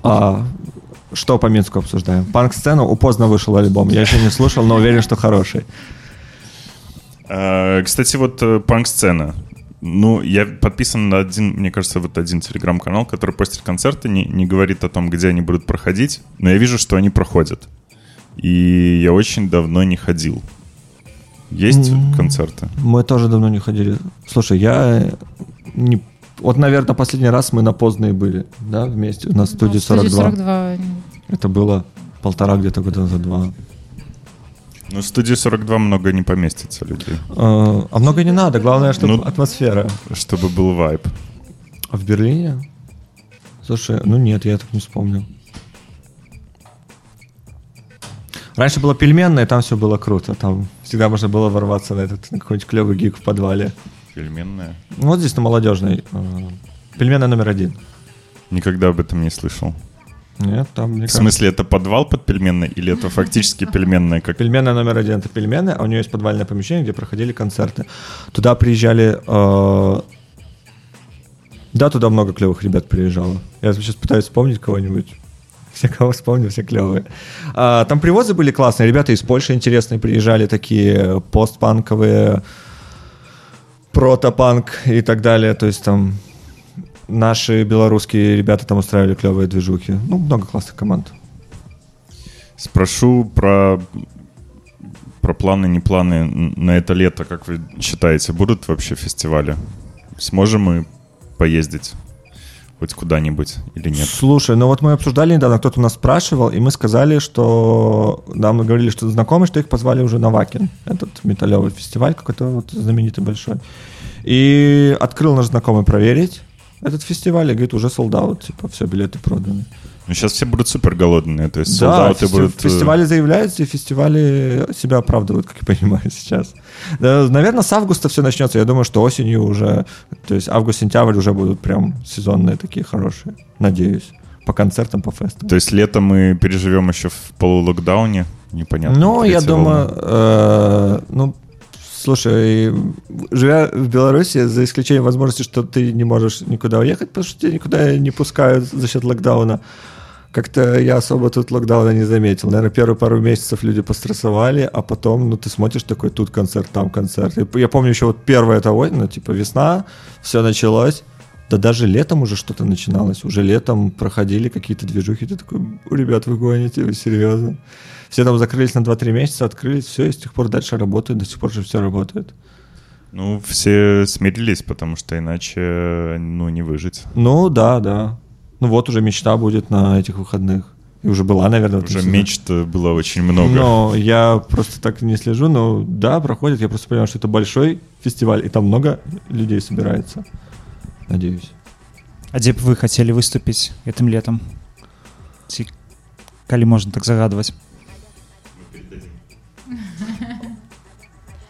Speaker 7: А, что по Минску обсуждаем? Панк-сцену. У поздно вышел альбом. Я еще не слушал, но уверен, что хороший.
Speaker 6: А, Кстати, вот э, панк-сцена. Ну, я подписан на один, мне кажется, вот один телеграм-канал, который постит концерты, не, не говорит о том, где они будут проходить, но я вижу, что они проходят. И я очень давно не ходил. Есть концерты?
Speaker 7: Мы тоже давно не ходили. Слушай, я не... Вот, наверное, последний раз мы на поздние были, да, вместе, на студии
Speaker 8: студии
Speaker 7: 42.
Speaker 8: 42.
Speaker 7: Это было полтора где-то года за два.
Speaker 6: Ну, в студии 42 много не поместится людей.
Speaker 7: А а много не надо, главное, чтобы
Speaker 6: Ну,
Speaker 7: атмосфера.
Speaker 6: Чтобы был вайб.
Speaker 7: А в Берлине? Слушай, ну нет, я так не вспомнил. Раньше было пельменное, там все было круто. Там всегда можно было ворваться на этот на какой-нибудь клевый гик в подвале.
Speaker 6: Пельменная.
Speaker 7: Ну, Вот здесь на молодежной. э, Пельменная номер один.
Speaker 6: Никогда об этом не слышал.
Speaker 7: Нет, там, мне
Speaker 6: В смысле, это подвал под пельменной или это фактически пельменная как...
Speaker 7: Пельменная номер один это пельменная, а у нее есть подвальное помещение, где проходили концерты. Туда приезжали. э, Да, туда много клевых ребят приезжало. Я сейчас пытаюсь вспомнить кого-нибудь. Все, кого вспомню, все клевые. А, там привозы были классные. Ребята из Польши интересные приезжали, такие постпанковые, протопанк и так далее. То есть там наши белорусские ребята там устраивали клевые движухи. Ну, много классных команд.
Speaker 6: Спрошу про про планы, не планы на это лето, как вы считаете, будут вообще фестивали? Сможем мы поездить хоть куда-нибудь или нет?
Speaker 7: Слушай, ну вот мы обсуждали недавно, кто-то нас спрашивал, и мы сказали, что нам говорили, что знакомые, что их позвали уже на Вакен, этот металлевый фестиваль какой-то вот знаменитый большой. И открыл наш знакомый проверить этот фестиваль, и говорит, уже солдат, типа, все, билеты проданы.
Speaker 6: Ну, сейчас все будут супер голодные, то есть
Speaker 7: Да,
Speaker 6: солдаты
Speaker 7: фести-
Speaker 6: будут... э,
Speaker 7: фестивали заявляются, и фестивали себя оправдывают, как я понимаю, сейчас. Да, наверное, с августа все начнется. Я думаю, что осенью уже, то есть август-сентябрь уже будут прям сезонные такие хорошие, надеюсь, по концертам, по фестам.
Speaker 6: То есть лето мы переживем еще в полулокдауне? Непонятно.
Speaker 7: Ну, я думаю, э, ну, слушай, живя в Беларуси, за исключением возможности, что ты не можешь никуда уехать, потому что тебя никуда не пускают за счет локдауна, как-то я особо тут локдауна не заметил. Наверное, первые пару месяцев люди пострессовали, а потом, ну, ты смотришь такой, тут концерт, там концерт. И я помню еще вот первое того, ну, типа весна, все началось, да даже летом уже что-то начиналось. Уже летом проходили какие-то движухи. Ты такой, ребят, вы гоните, вы серьезно? Все там закрылись на 2-3 месяца, открылись, все, и с тех пор дальше работает, до сих пор же все работает.
Speaker 6: Ну, все смирились, потому что иначе, ну, не выжить.
Speaker 7: Ну, да, да. Ну вот уже мечта будет на этих выходных. И уже была, наверное. в этом
Speaker 6: Уже
Speaker 7: сезоне.
Speaker 6: мечт было очень много.
Speaker 7: Но я просто так не слежу, но да, проходит. Я просто понимаю, что это большой фестиваль, и там много людей собирается. Надеюсь.
Speaker 5: А дзе б вы хацелі выступіць гэтым летом ці калі можна так загадваць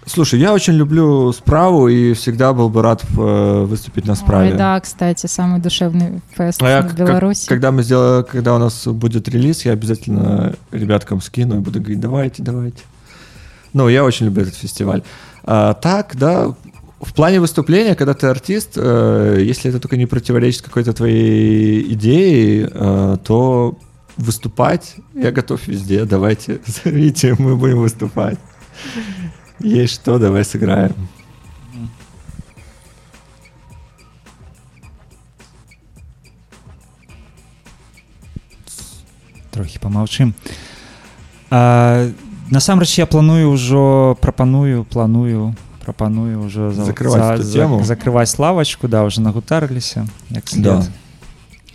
Speaker 7: Слушай, я очень люблю справу и всегда был бы рад э, выступить на справе.
Speaker 8: Ой, да, кстати, самый душевный фест
Speaker 7: А я,
Speaker 8: в
Speaker 7: как-
Speaker 8: Беларуси.
Speaker 7: когда мы сделаем, когда у нас будет релиз, я обязательно ребяткам скину и буду говорить, давайте, давайте. Ну, я очень люблю этот фестиваль. А, так, да, в плане выступления, когда ты артист, э, если это только не противоречит какой-то твоей идее, э, то выступать я готов везде. Давайте, зовите, мы будем выступать. Есть что, давай сыграем.
Speaker 5: трохі памаўчым а, насамрэч я планую ўжо прапаную планую прапаную ўжо за-
Speaker 7: Закрываць эту тему.
Speaker 5: закрываць лавачку да уже нагутарыліся як
Speaker 7: Да.
Speaker 5: след.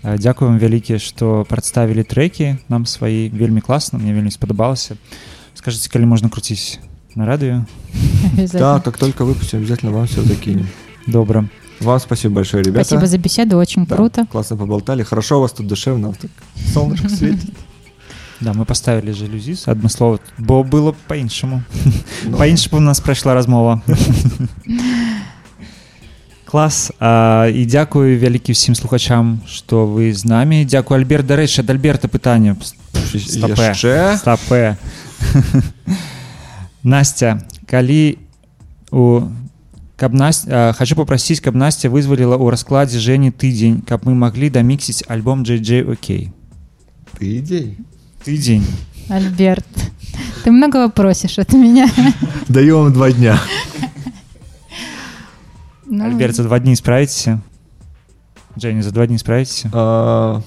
Speaker 5: А, дзякуем вялікі што прадставілі трэкі нам свае вельмі класна мне вельмі спадабалася скажитеце калі можна круціць на радыё
Speaker 7: Да, как только выпустим, обязательно вам все закинем.
Speaker 5: добра
Speaker 7: Вам спасибо большое, ребята.
Speaker 8: Спасибо за беседу, очень
Speaker 7: Да,
Speaker 8: круто.
Speaker 7: Классно поболтали. Хорошо у вас тут душевно. Так солнышко светит.
Speaker 5: Да, мы поставілі жалюзі адмыслова бо было па-іншаму
Speaker 7: Ну.
Speaker 5: па-іншаму у нас прайшла размова клас а, і дзякую вялікі ўсім слухачам што вы з намі дзякую альберт дарэчы ад альберта пытанне
Speaker 7: Яшчэ?
Speaker 5: стапе Настя калі у каб Нас... а, хочу попросіць каб Насця вызваліла ў раскладзе Жені тыдзень каб мы маглі даміксіць альбом JJ OK
Speaker 7: Тыдзень
Speaker 5: тыдзень
Speaker 8: Альберт, ты многого просишь от меня.
Speaker 7: Даю вам два дня.
Speaker 8: Ну,
Speaker 5: Альберт за два дні справіцеся Дженни за два дні справіцеся
Speaker 7: А,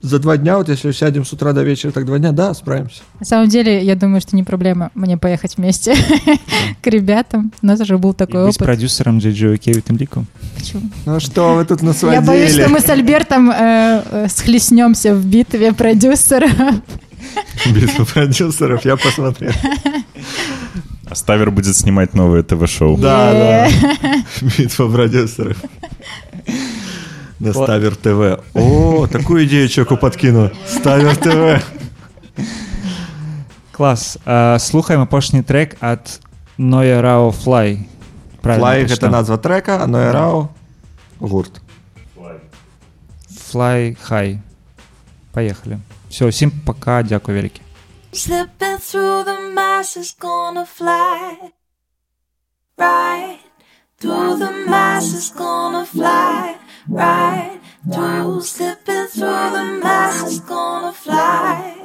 Speaker 7: за два дня, вот если сядем с утра до вечера, так два дня, да, справимся.
Speaker 8: На самом деле, я думаю, что не проблема мне поехать вместе к ребятам. У нас уже был такой опыт.
Speaker 5: продюсером JJ OK у тым ліку
Speaker 8: Почему?
Speaker 7: Ну что вы тут
Speaker 8: Я
Speaker 7: насводили?
Speaker 8: боюсь, что мы с Альбертом э, э, схлестнемся в битве продюсеров.
Speaker 7: Битва продюсеров, я посмотрел.
Speaker 6: А Ставер будет снимать новое ТВ-шоу.
Speaker 7: Да, да. Битва продюсеров. На Ставер ТВ. О, такую идею человеку подкину. Ставер ТВ.
Speaker 5: клас а, слухаем апошні трек ад Ноя Рао Флай
Speaker 7: Флай — это назва трека, а Ноэрау — гурт.
Speaker 5: Fly High поехали все усім пока дзякую вялікі
Speaker 13: Slipping through the masses, gonna fly. Right through the masses, gonna fly. Right through, slipping through the masses, gonna fly.